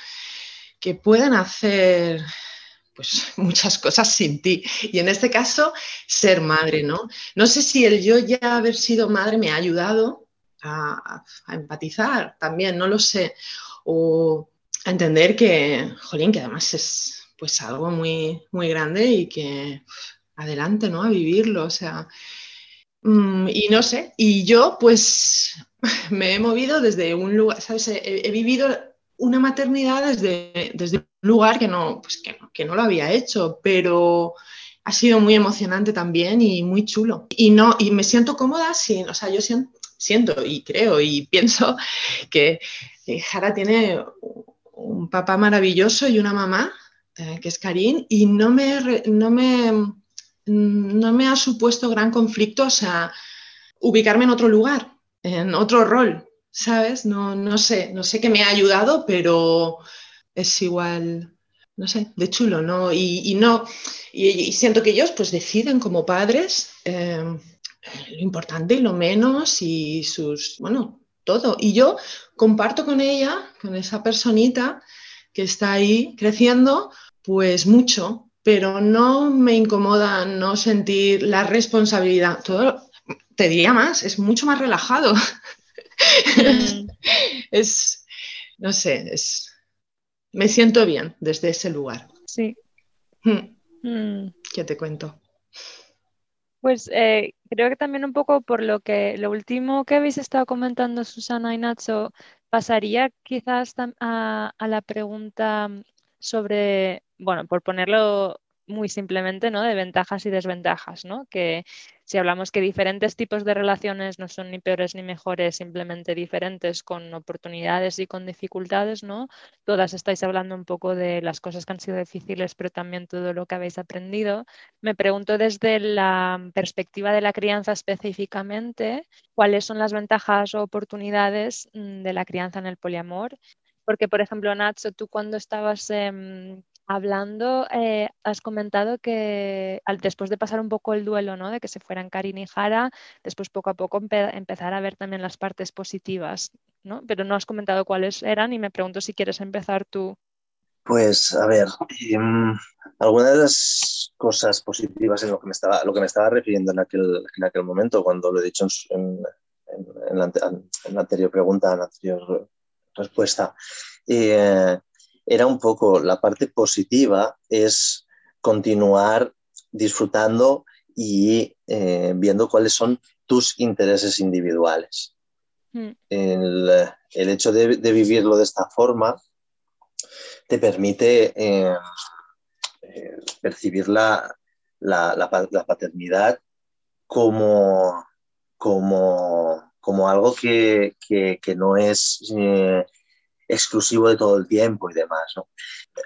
que pueden hacer pues (laughs) muchas cosas sin ti. Y en este caso, ser madre, ¿no? No sé si el yo ya haber sido madre me ha ayudado a, empatizar también, no lo sé. O a entender que, jolín, que además es pues algo muy, muy grande y que adelante, ¿no? A vivirlo. O sea, Mm, y no sé, y yo pues (laughs) me he movido desde un lugar, ¿sabes? He, vivido una maternidad desde, desde, un lugar que no, pues que, que no lo había hecho, pero ha sido muy emocionante también y muy chulo. Y, no, y me siento cómoda, sí, o sea, yo siento, y creo y (laughs) pienso que Jara tiene un papá maravilloso y una mamá, eh, que es Karin, y no me, no me no me ha supuesto gran conflicto, o sea, ubicarme en otro lugar, en otro rol, ¿sabes? No, no sé, no sé qué me ha ayudado, pero es igual, no sé, de chulo, ¿no? Y, no, y, siento que ellos pues deciden como padres eh, lo importante y lo menos y sus, bueno, todo. Y yo comparto con ella, con esa personita que está ahí creciendo, pues mucho, pero no me incomoda no sentir la responsabilidad. Todo, te diría más, es mucho más relajado. Mm. (laughs) es, no sé, es, me siento bien desde ese lugar. Sí. Hmm. Mm. ¿Qué te cuento? Pues eh, creo que también un poco por lo que lo último que habéis estado comentando Susana y Nacho, pasaría quizás a, a la pregunta sobre, bueno, por ponerlo muy simplemente, ¿no? De ventajas y desventajas, ¿no? Que si hablamos que diferentes tipos de relaciones no son ni peores ni mejores, simplemente diferentes con oportunidades y con dificultades, ¿no? Todas estáis hablando un poco de las cosas que han sido difíciles, pero también todo lo que habéis aprendido. Me pregunto desde la perspectiva de la crianza específicamente, ¿cuáles son las ventajas o oportunidades mm, de la crianza en el poliamor? Porque, por ejemplo, Nacho, tú cuando estabas hablando, eh, has comentado que después de pasar un poco el duelo, ¿no? De que se fueran Karin y Jara, después poco a poco empezar a ver también las partes positivas, ¿no? Pero no has comentado cuáles eran y me pregunto si quieres empezar tú Pues a ver, em, algunas de las cosas positivas en lo que me estaba, lo que me estaba refiriendo en aquel, en aquel momento, cuando lo he dicho en, la, anterior pregunta, en la anterior respuesta, eh, era un poco la parte positiva es continuar disfrutando y eh, viendo cuáles son tus intereses individuales. Mm. El, hecho de, vivirlo de esta forma te permite eh, eh, percibir la, paternidad como, como, como algo que, no es exclusivo de todo el tiempo y demás.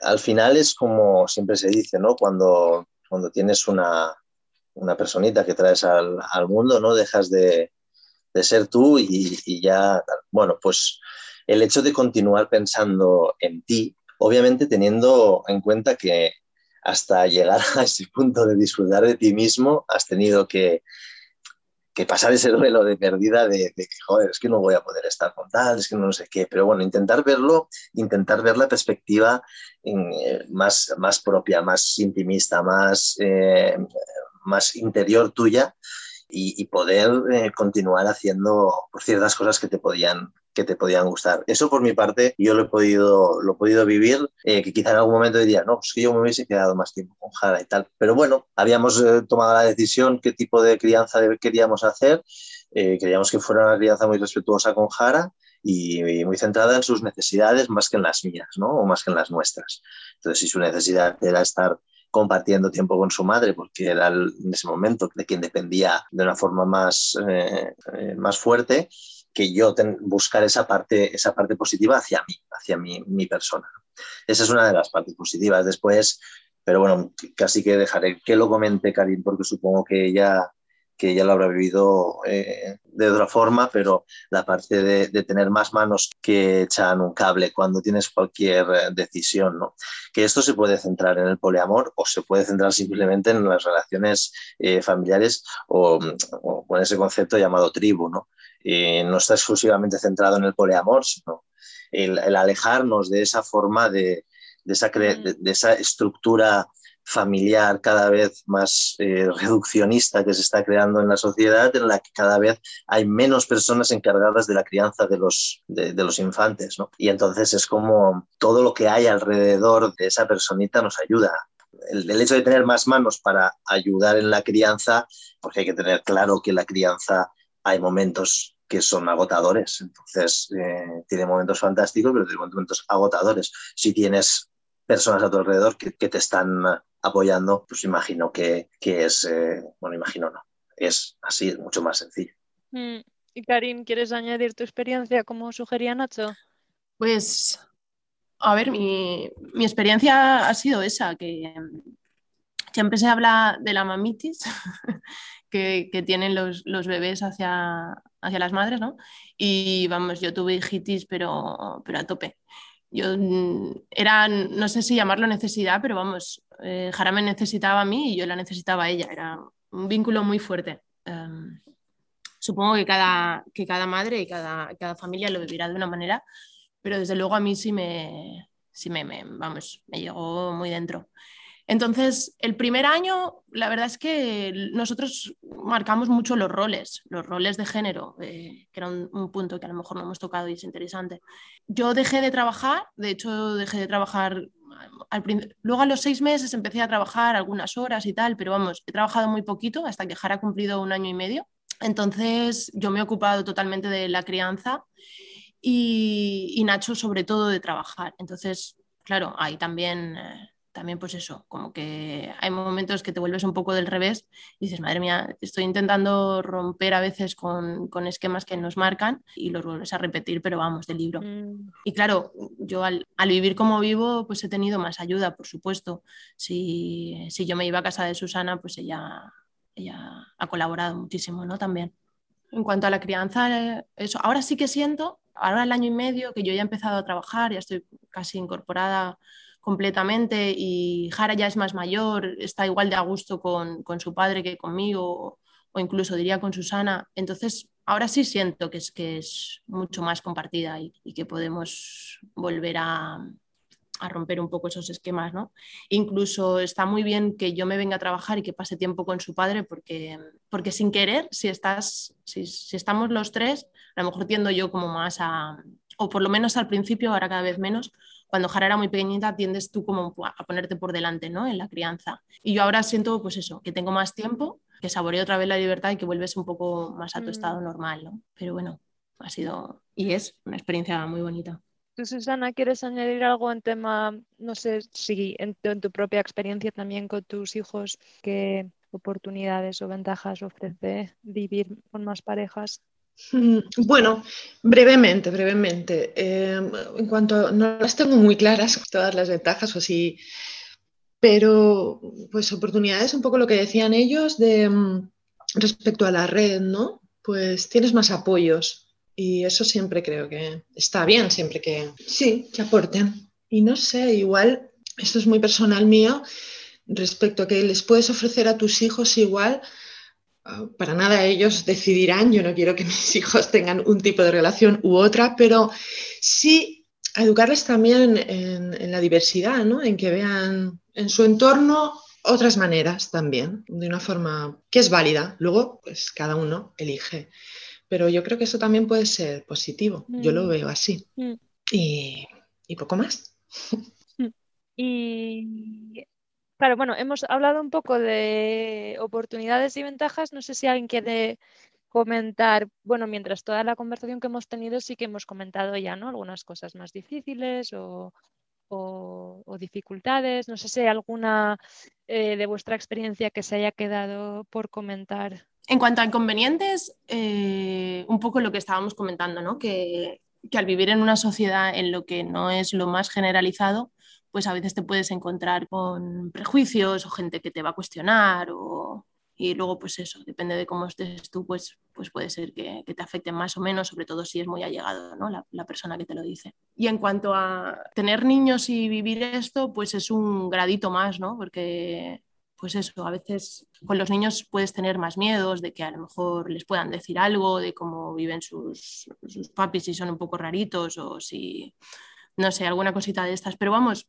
Al final es como siempre se dice, ¿no? cuando, cuando tienes una, una personita que traes al, mundo, ¿no? Dejas de, ser tú y, ya, bueno, pues el hecho de continuar pensando en ti, obviamente teniendo en cuenta que hasta llegar (laughs) a ese punto de disfrutar de ti mismo, has tenido que, que pasar ese duelo de pérdida de, que, joder, es que no voy a poder estar con tal, es que no sé qué, pero bueno, intentar verlo, intentar ver la perspectiva eh, más, más propia, más intimista, más, eh, más interior tuya y, poder eh, continuar haciendo ciertas cosas que te podían que te podían gustar. Eso por mi parte yo lo he podido, lo he podido vivir, eh, que quizá en algún momento diría, no, pues que yo me hubiese quedado más tiempo con Jara y tal. Pero bueno, habíamos eh, tomado la decisión qué tipo de crianza queríamos hacer. queríamos que fuera una crianza muy respetuosa con Jara y, muy centrada en sus necesidades más que en las mías, ¿no? O más que en las nuestras. Entonces, si su necesidad era estar compartiendo tiempo con su madre, porque era en ese momento de quien dependía de una forma más, eh, eh, más fuerte, que yo buscar esa parte, esa parte positiva hacia mí, hacia mi, mi persona. Esa es una de las partes positivas. Después, pero bueno, casi que dejaré que lo comente Karim, porque supongo que ella que ya lo habrá vivido eh, de otra forma, pero la parte de, tener más manos que echan un cable cuando tienes cualquier eh, decisión, ¿no? Que esto se puede centrar en el poliamor o se puede centrar simplemente en las relaciones eh, familiares o, con ese concepto llamado tribu, ¿no? no está exclusivamente centrado en el poliamor, sino el, alejarnos de esa forma de, de esa, mm. de esa estructura familiar cada vez más eh, reduccionista que se está creando en la sociedad, en la que cada vez hay menos personas encargadas de la crianza de los, de, los infantes. ¿no? Y entonces es como todo lo que hay alrededor de esa personita nos ayuda. El, hecho de tener más manos para ayudar en la crianza, porque hay que tener claro que la crianza hay momentos que son agotadores. Entonces, eh, tiene momentos fantásticos, pero tiene momentos agotadores. Si tienes personas a tu alrededor que, que te están apoyando, pues imagino que, es, eh, bueno, imagino no, es así, mucho más sencillo. Mm, y Karim, ¿quieres añadir tu experiencia como sugería Nacho? Pues, a ver, mi, experiencia ha sido esa, que siempre se habla de la mamitis (laughs) que, tienen los, bebés hacia, hacia las madres, ¿no? Y vamos, yo tuve hijitis, pero, pero a tope. Yo mm, era, no sé si llamarlo necesidad, pero vamos, eh, necesitaba a mí y yo la necesitaba a ella. Era un vínculo muy fuerte. Em, supongo que cada, que cada madre y cada, cada, familia lo vivirá de una manera, pero desde luego a mí sí me, sí me, vamos, me llegó muy dentro. Entonces, el primer año, la verdad es que nosotros marcamos mucho los roles, los roles de género, eh, que era un, punto que a lo mejor no hemos tocado y es interesante. Yo dejé de trabajar, de hecho dejé de trabajar, luego a los seis meses empecé a trabajar algunas horas y tal, pero vamos, he trabajado muy poquito hasta que Jara ha cumplido un año y medio. Entonces, yo me he ocupado totalmente de la crianza y, y Nacho sobre todo de trabajar. Entonces, claro, ahí también... Eh, también pues eso, como que hay momentos que te vuelves un poco del revés y dices, madre mía, estoy intentando romper a veces con, esquemas que nos marcan y los vuelves a repetir, pero vamos, del libro. Mm. Y claro, yo al, vivir como vivo, pues he tenido más ayuda, por supuesto. Si, si yo me iba a casa de Susana, pues ella, ella ha colaborado muchísimo, ¿no? También. En cuanto a la crianza, eso, ahora sí que siento, ahora el año y medio que yo ya he empezado a trabajar, ya estoy casi incorporada completamente y Jara ya es más mayor, está igual de a gusto con, su padre que conmigo o incluso diría con Susana. Entonces, ahora sí siento que es, que es mucho más compartida y, que podemos volver a, romper un poco esos esquemas, ¿no? Incluso está muy bien que yo me venga a trabajar y que pase tiempo con su padre, porque, porque sin querer, si, estás, si estamos los tres, a lo mejor tiendo yo como más a, o por lo menos al principio, ahora cada vez menos, cuando Jara era muy pequeñita tiendes tú como a ponerte por delante, ¿no? En la crianza. Y yo ahora siento, pues eso, que tengo más tiempo, que saboreo otra vez la libertad y que vuelves un poco más a tu mm. estado normal, ¿no? Pero bueno, ha sido y es una experiencia muy bonita. ¿Tú, Susana, quieres añadir algo en tema, no sé si en, tu propia experiencia también con tus hijos, qué oportunidades o ventajas ofrece vivir con más parejas? Mm, bueno, brevemente, brevemente. Em, en cuanto no las tengo muy claras (laughs) todas las ventajas o así, pero pues oportunidades, un poco lo que decían ellos de mm, respecto a la red, ¿no? Pues tienes más apoyos, y eso siempre creo que está bien, siempre que sí, que aporten. Y no sé, igual, esto es muy personal mío, respecto a que les puedes ofrecer a tus hijos igual, para nada ellos decidirán, yo no quiero que (laughs) mis hijos tengan un tipo de relación u otra, pero sí educarles también en, en la diversidad, ¿no? en que vean en su entorno otras maneras también, de una forma que es válida. Luego, pues cada uno elige pero yo creo que eso también puede ser positivo. Yo lo mm. veo así. Mm. Y, poco más. (laughs) Y claro, bueno, hemos hablado un poco de oportunidades y ventajas. No sé si alguien quiere comentar, bueno, mientras toda la conversación que hemos tenido sí que hemos comentado ya, ¿no? Algunas cosas más difíciles o, dificultades. No sé si hay alguna eh, de vuestra experiencia que se haya quedado por comentar en cuanto a inconvenientes, eh, un poco lo que estábamos comentando, ¿no? que, al vivir en una sociedad en lo que no es lo más generalizado, pues a veces te puedes encontrar con prejuicios o gente que te va a cuestionar o, y luego pues eso, depende de cómo estés tú, pues, pues puede ser que, te afecte más o menos, sobre todo si es muy allegado ¿no? la, la, persona que te lo dice. Y en cuanto a tener niños y vivir esto, pues es un gradito más, ¿no? Porque pues eso, a veces con los niños puedes tener más miedos de que a lo mejor les puedan decir algo, de cómo viven sus, sus papis, si son un poco raritos o si, no sé, alguna cosita de estas. Pero vamos,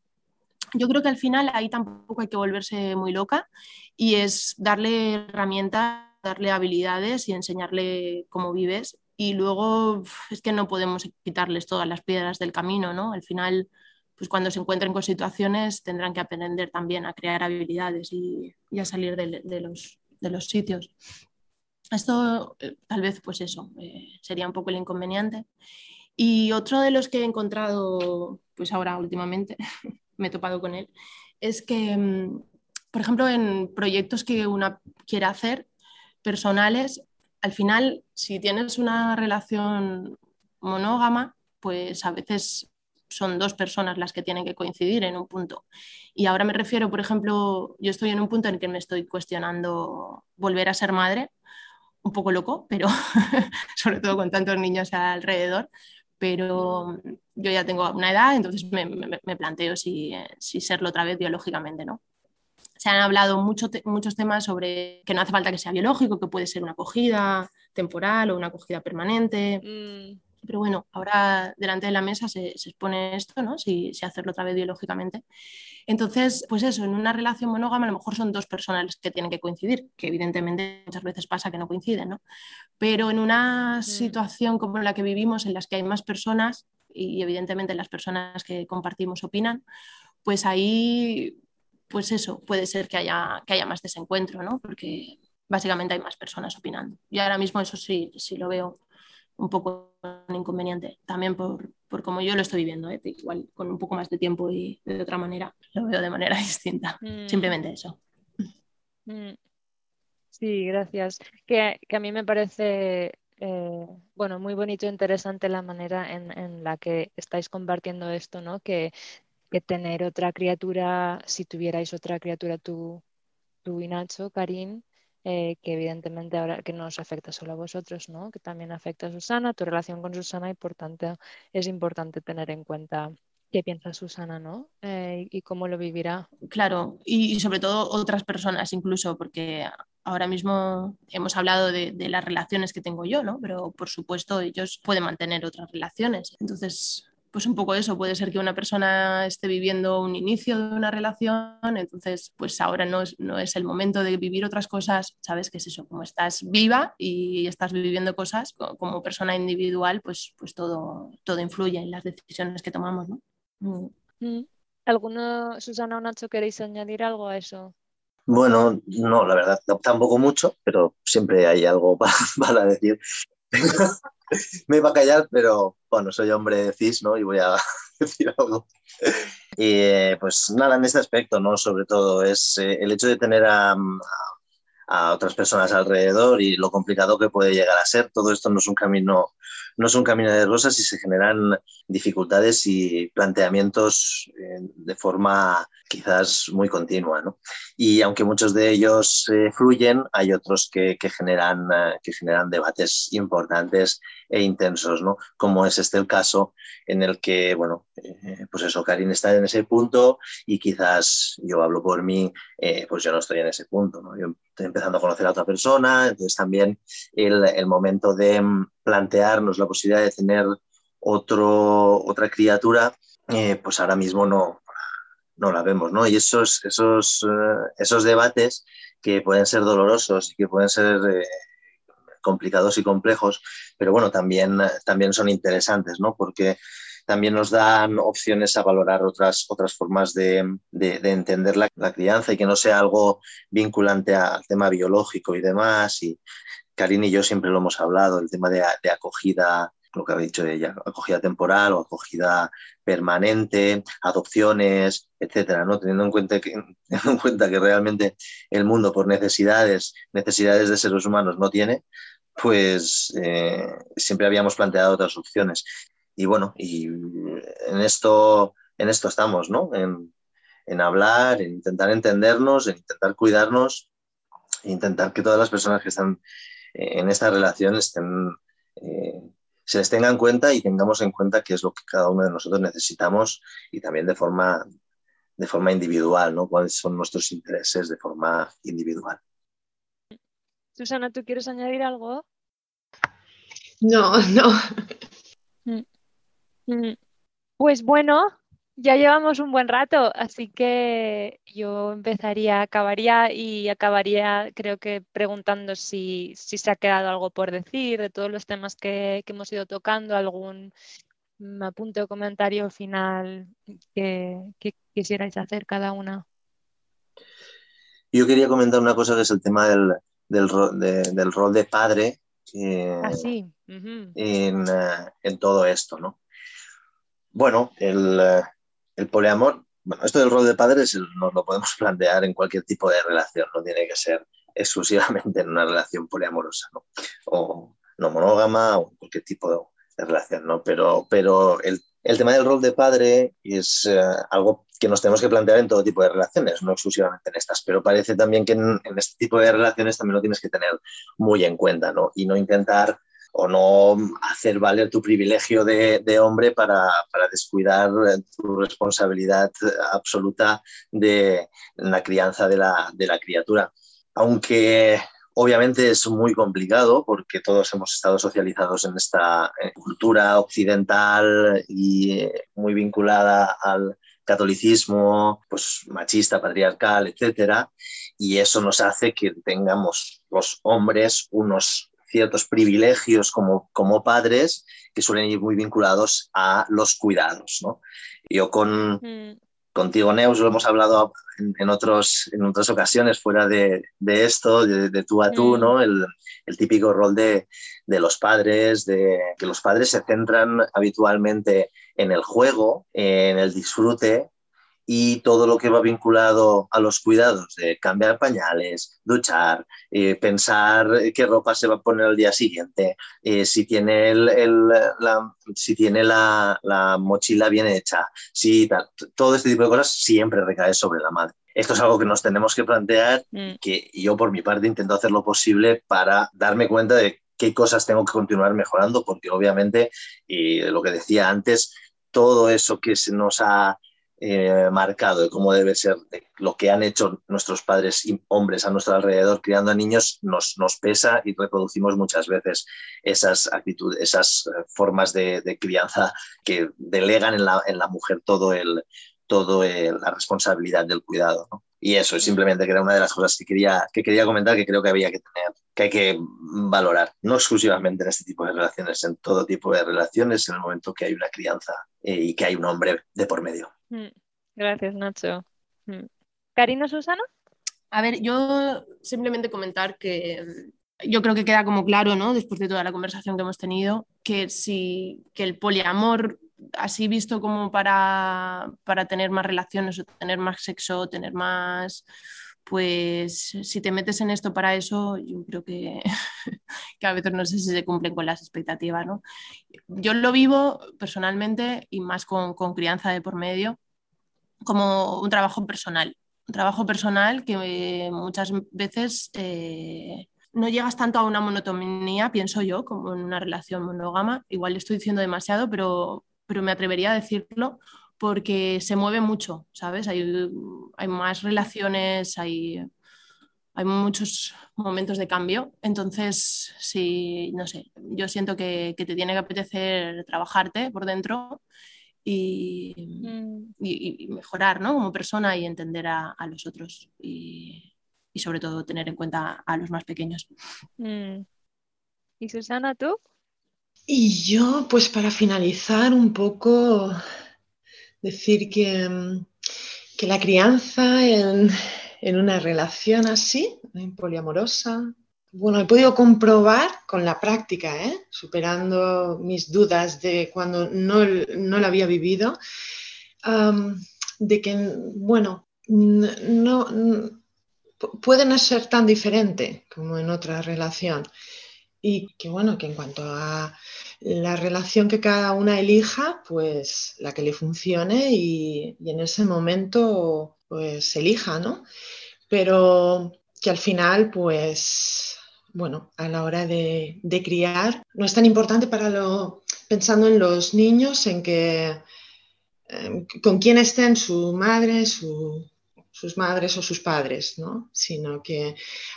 yo creo que al final ahí tampoco hay que volverse muy loca y es darle herramientas, darle habilidades y enseñarle cómo vives. Y luego es que no podemos quitarles todas las piedras del camino, ¿no? Al final pues cuando se encuentren con situaciones tendrán que aprender también a crear habilidades y, a salir de, los, de, los, sitios. Esto eh, tal vez pues eso eh, sería un poco el inconveniente. Y otro de los que he encontrado pues ahora últimamente, (laughs) me he topado con él, es que, mm, por ejemplo, en proyectos que una quiere hacer personales, al final, si tienes una relación monógama, pues a veces son dos personas las que tienen que coincidir en un punto. Y ahora me refiero, por ejemplo, yo estoy en un punto en que me estoy cuestionando volver a ser madre, un poco loco, pero (laughs) sobre todo con tantos niños alrededor, pero yo ya tengo una edad, entonces me, planteo si, si, serlo otra vez biológicamente, ¿no? Se han hablado mucho muchos temas sobre que no hace falta que sea biológico, que puede ser una acogida temporal o una acogida permanente. Mm pero bueno, ahora delante de la mesa se, expone esto, ¿no? Si, hacerlo otra vez biológicamente. Entonces, pues eso, en una relación monógama a lo mejor son dos personas las que tienen que coincidir, que evidentemente muchas veces pasa que no coinciden, ¿no? Pero en una mm. situación como la que vivimos, en las que hay más personas y evidentemente las personas que compartimos opinan, pues ahí, pues eso, puede ser que haya, que haya más desencuentro, ¿no? Porque básicamente hay más personas opinando. Y ahora mismo eso sí, sí lo veo un poco un inconveniente, también por, por cómo yo lo estoy viviendo, ¿eh? igual con un poco más de tiempo y de otra manera, lo veo de manera (laughs) distinta, mm. simplemente eso. Mm. Sí, gracias. Que, que, a mí me parece eh, bueno, muy bonito e interesante la manera en, en, la que estáis compartiendo esto, ¿no? Que, que, tener otra criatura, si tuvierais otra criatura tú, tú y Nacho, Karim, eh, que evidentemente ahora que no os afecta solo a vosotros, ¿no? que también afecta a Susana, tu relación con Susana y por tanto es importante tener en cuenta qué piensa Susana ¿no? Eh, y cómo lo vivirá. Claro, y, sobre todo otras personas incluso, porque ahora mismo hemos hablado de, las relaciones que tengo yo, ¿no? pero por supuesto ellos pueden mantener otras relaciones. Entonces, pues un poco eso, puede ser que una persona esté viviendo un inicio de una relación, entonces pues ahora no es, no es el momento de vivir otras cosas, ¿sabes qué es eso? Como estás viva y estás viviendo cosas como persona individual, pues, pues todo, todo influye en las decisiones que tomamos, ¿no? Mm. Mm. ¿Alguno, Susana o Nacho, queréis añadir algo a eso? Bueno, no, la verdad, tampoco mucho, pero siempre hay algo (laughs) para, decir. (laughs) Me iba a callar, pero bueno, soy hombre cis, ¿no? Y voy a (laughs) decir algo. Y eh, pues nada, en este aspecto, ¿no? Sobre todo es eh, el hecho de tener a, a otras personas alrededor y lo complicado que puede llegar a ser. Todo esto no es un camino, no es un camino de rosas y se generan dificultades y planteamientos eh, de forma quizás muy continua. ¿no? Y aunque muchos de ellos eh, fluyen, hay otros que, generan, eh, que generan debates importantes e intensos, ¿no? como es este el caso en el que, bueno, pues eso, Karin está en ese punto y quizás yo hablo por mí, pues yo no estoy en ese punto. ¿no? Yo estoy empezando a conocer a otra persona, entonces también el, el momento de mm, plantearnos la posibilidad de tener otro, otra criatura, eh, pues ahora mismo no, no la vemos, ¿no? Y esos, esos, eh, esos debates que pueden ser dolorosos y que pueden ser eh, complicados y complejos, pero bueno, también, también son interesantes, ¿no? Porque también nos dan opciones a valorar otras, otras formas de, de, entender la, crianza y que no sea algo vinculante al tema biológico y demás. Y Karin y yo siempre lo hemos hablado, el tema de, de acogida lo que ha dicho ella, acogida temporal o acogida permanente, adopciones, etcétera, ¿no? Teniendo en cuenta que, (laughs) en cuenta que realmente el mundo por necesidades, necesidades de seres humanos no tiene, pues eh, siempre habíamos planteado otras opciones y bueno, y en esto, en esto estamos, ¿no? En, hablar, en intentar entendernos, en intentar cuidarnos, e intentar que todas las personas que están en esta relación estén, eh, se les tenga en cuenta y tengamos en cuenta qué es lo que cada uno de nosotros necesitamos y también de forma, de forma individual, ¿no? Cuáles son nuestros intereses de forma individual. Susana, ¿tú quieres añadir algo? No, no. Mm. Mm, pues bueno, ya llevamos un buen rato, así que yo empezaría, acabaría y acabaría creo que preguntando si, se ha quedado algo por decir de todos los temas que, hemos ido tocando, algún apunte o comentario final que, quisierais hacer cada una. Yo quería comentar una cosa que es el tema del, del, rol de padre eh, ah, en, eh, en, todo esto, ¿no? Bueno, el, el poliamor, bueno, esto del rol de padres nos lo podemos (laughs) plantear en cualquier tipo de relación, no tiene que ser exclusivamente en una relación poliamorosa, ¿no? O no monógama o cualquier tipo de, relación, ¿no? Pero, pero el, el, tema del rol de padre es eh, algo que nos tenemos que plantear en todo tipo de relaciones, no exclusivamente en estas, pero parece también que en, en este tipo de relaciones también lo tienes que tener muy en cuenta, ¿no? Y no intentar o no hacer valer tu privilegio de, hombre para, descuidar tu responsabilidad absoluta de la crianza de la, criatura. Aunque obviamente es muy complicado porque todos hemos estado socializados en esta eh, cultura occidental y muy vinculada al catolicismo, pues machista, patriarcal, etcétera, y eso nos hace que tengamos los hombres unos ciertos privilegios como, como padres que suelen ir muy vinculados a los cuidados. ¿no? Yo con, mm. contigo, Neus, lo hemos hablado en, otros, en otras ocasiones fuera de, de esto, de, tú a tú, mm. ¿no? El, el, típico rol de, de los padres, de que los padres se centran habitualmente en el juego, en el disfrute, y todo lo que va vinculado a los cuidados, de cambiar pañales, duchar, eh, pensar qué ropa se va a poner al día siguiente, eh, si tiene, el, la, si tiene la, la, mochila bien hecha, si todo este tipo de cosas siempre recae sobre la madre. Esto es algo que nos tenemos que plantear mm. que yo por mi parte intento hacer lo posible para darme cuenta de qué cosas tengo que continuar mejorando, porque obviamente, y lo que decía antes, todo eso que se nos ha eh, marcado de cómo debe ser, de lo que han hecho nuestros padres y hombres a nuestro alrededor criando a niños, nos, nos pesa y reproducimos muchas veces esas actitudes, esas eh, formas de, crianza que delegan en la, en la mujer todo el, todo la responsabilidad del cuidado. Y eso, simplemente que era una de las cosas que quería, que quería comentar que creo que había que tener, que hay que valorar, no exclusivamente en este tipo de relaciones, en todo tipo de relaciones, en el momento que hay una crianza eh, y que hay un hombre de por medio. Mm, gracias, Nacho. Mm. Karina Susana. A ver, yo simplemente comentar que mm, yo creo que queda como claro, ¿no? Después de toda la conversación que hemos tenido, que si que el poliamor así visto como para, para tener más relaciones o tener más sexo, tener más, pues si te metes en esto para eso, yo creo que, (laughs) que, a veces no sé si se cumplen con las expectativas. ¿no? Yo lo vivo personalmente y más con, con, crianza de por medio como un trabajo personal. Un trabajo personal que muchas veces eh, no llegas tanto a una monotonía, pienso yo, como en una relación monógama. Igual estoy diciendo demasiado, pero, pero me atrevería a decirlo porque se mueve mucho, ¿sabes? Hay, hay más relaciones, hay, hay muchos momentos de cambio. Entonces, sí, no sé, yo siento que, que te tiene que apetecer trabajarte por dentro y, mm. y, mejorar ¿no? como persona y entender a, a los otros y, y, sobre todo tener en cuenta a los más pequeños. Mm. ¿Y Susana, tú? Y yo, pues para finalizar un poco, decir que, mm, que la crianza en, en, una relación así, poliamorosa, bueno, he podido comprobar con la práctica, ¿eh? superando mis dudas de cuando no, no la había vivido, de que, bueno, no, no, puede ser tan diferente como en otra relación y que bueno, que en cuanto a la relación que cada una elija, pues la que le funcione y, en ese momento pues elija, ¿no? Pero que al final pues bueno, a la hora de, criar no es tan importante para lo, pensando en los niños, en que em, con quién estén su madre, su, sus madres o sus padres, ¿no? sino que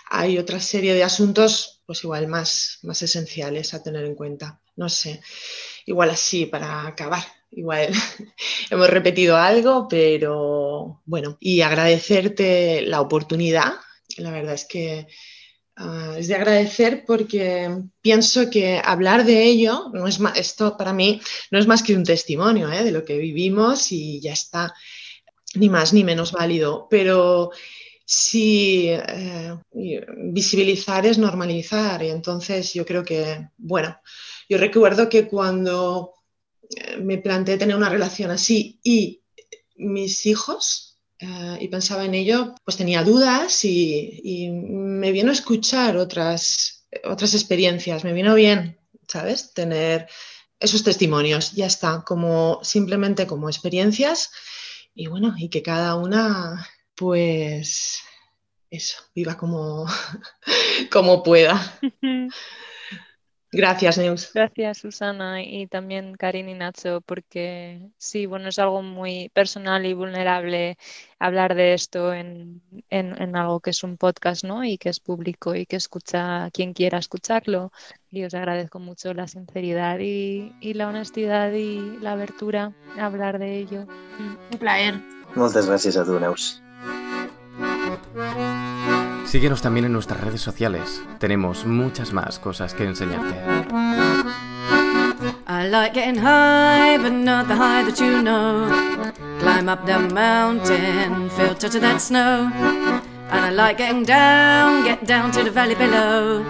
hay otra serie de asuntos pues igual más, más esenciales a tener en cuenta. No sé, igual así para acabar. Igual (laughs) hemos repetido algo, pero bueno, y agradecerte la oportunidad. La verdad es que uh, es de agradecer porque pienso que hablar de ello, no es esto para mí no es más que un testimonio ¿eh? de lo que vivimos y ya está ni más ni menos válido, pero sí eh, visibilizar es normalizar y entonces yo creo que, bueno, yo recuerdo que cuando eh, me planteé tener una relación así y mis hijos, eh, y pensaba en ello, pues tenía dudas y, y, me vino a escuchar otras, otras experiencias, me vino bien, ¿sabes? Tener esos testimonios, ya está, como simplemente como experiencias y bueno, y que cada una, pues, eso, viva como, (laughs) como pueda. Gracias, Neus. Gracias, Susana, y también Karin y Nacho, porque sí, bueno, es algo muy personal y vulnerable hablar de esto en, algo que es un podcast, ¿no? Y que es público y que escucha quien quiera escucharlo. Y os agradezco mucho la sinceridad y, la honestidad y la abertura a hablar de ello. Un placer. Muchas gracias a tu, Neus. Síguenos también en nuestras redes sociales. Tenemos muchas más cosas que enseñarte. I like getting high, but not the high that you know. Climb up the mountain, feel touch of that snow. And I like getting down, get down to the valley below.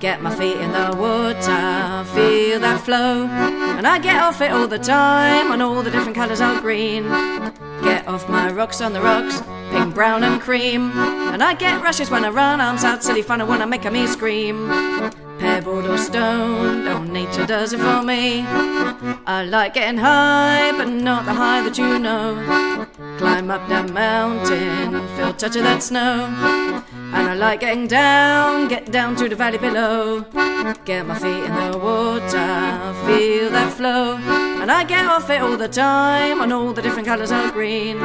Get my feet in the water, feel that flow. And I get off it all the time, on all the different colours are green. Get off my rocks on the rocks, pink, brown, and cream. And I get rushes when I run, arms out, silly fun, I wanna make a me scream. Pebbled or stone, oh, nature does it for me. I like getting high, but not the high that you know. Climb up that mountain, feel touch of that snow. And I like getting down, get down to the valley below. Get my feet in the water, feel that flow. And I get off it all the time on all the different colours of green.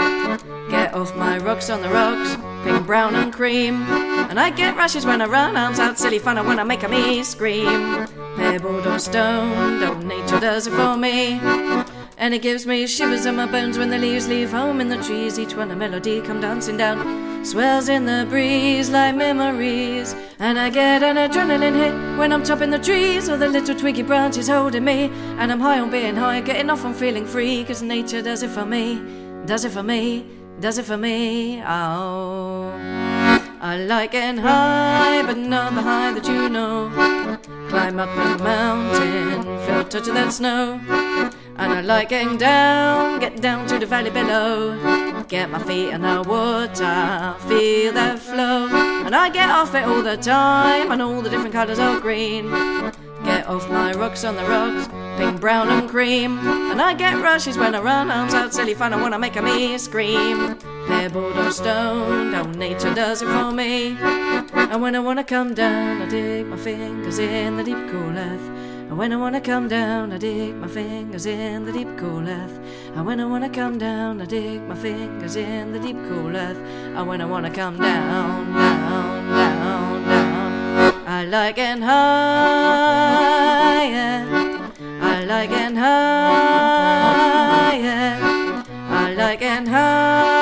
Get off my rocks on the rocks, pink, brown, and cream. And I get rushes when I run, arms out, silly fun, and I make a me scream. Pebbled or stoned, old nature does it for me. And it gives me shivers in my bones when the leaves leave home in the trees. Each one a melody come dancing down, swells in the breeze like memories. And I get an adrenaline hit when I'm topping the trees, or the little twiggy branches holding me. And I'm high on being high, getting off on feeling free, cause nature does it for me, does it for me, does it for me. Oh. I like getting high, but not the high that you know. Climb up a mountain, feel touch of that snow. And I like getting down, get down to the valley below. Get my feet in the water, feel that flow. And I get off it all the time, and all the different colours of green. Get off my rocks on the rocks, pink, brown, and cream. And I get rushes when I run, arms out, silly fun, I wanna make a me scream. Pebbled or stoned, how nature does it for me. And when I wanna come down, I dig my fingers in the deep cool earth. And when I wanna come down, I dig my fingers in the deep cool earth. And when I wanna come down, I dig my fingers in the deep cool earth. And when I wanna come down, down, down, down, I like it higher. I like it higher. I like it higher.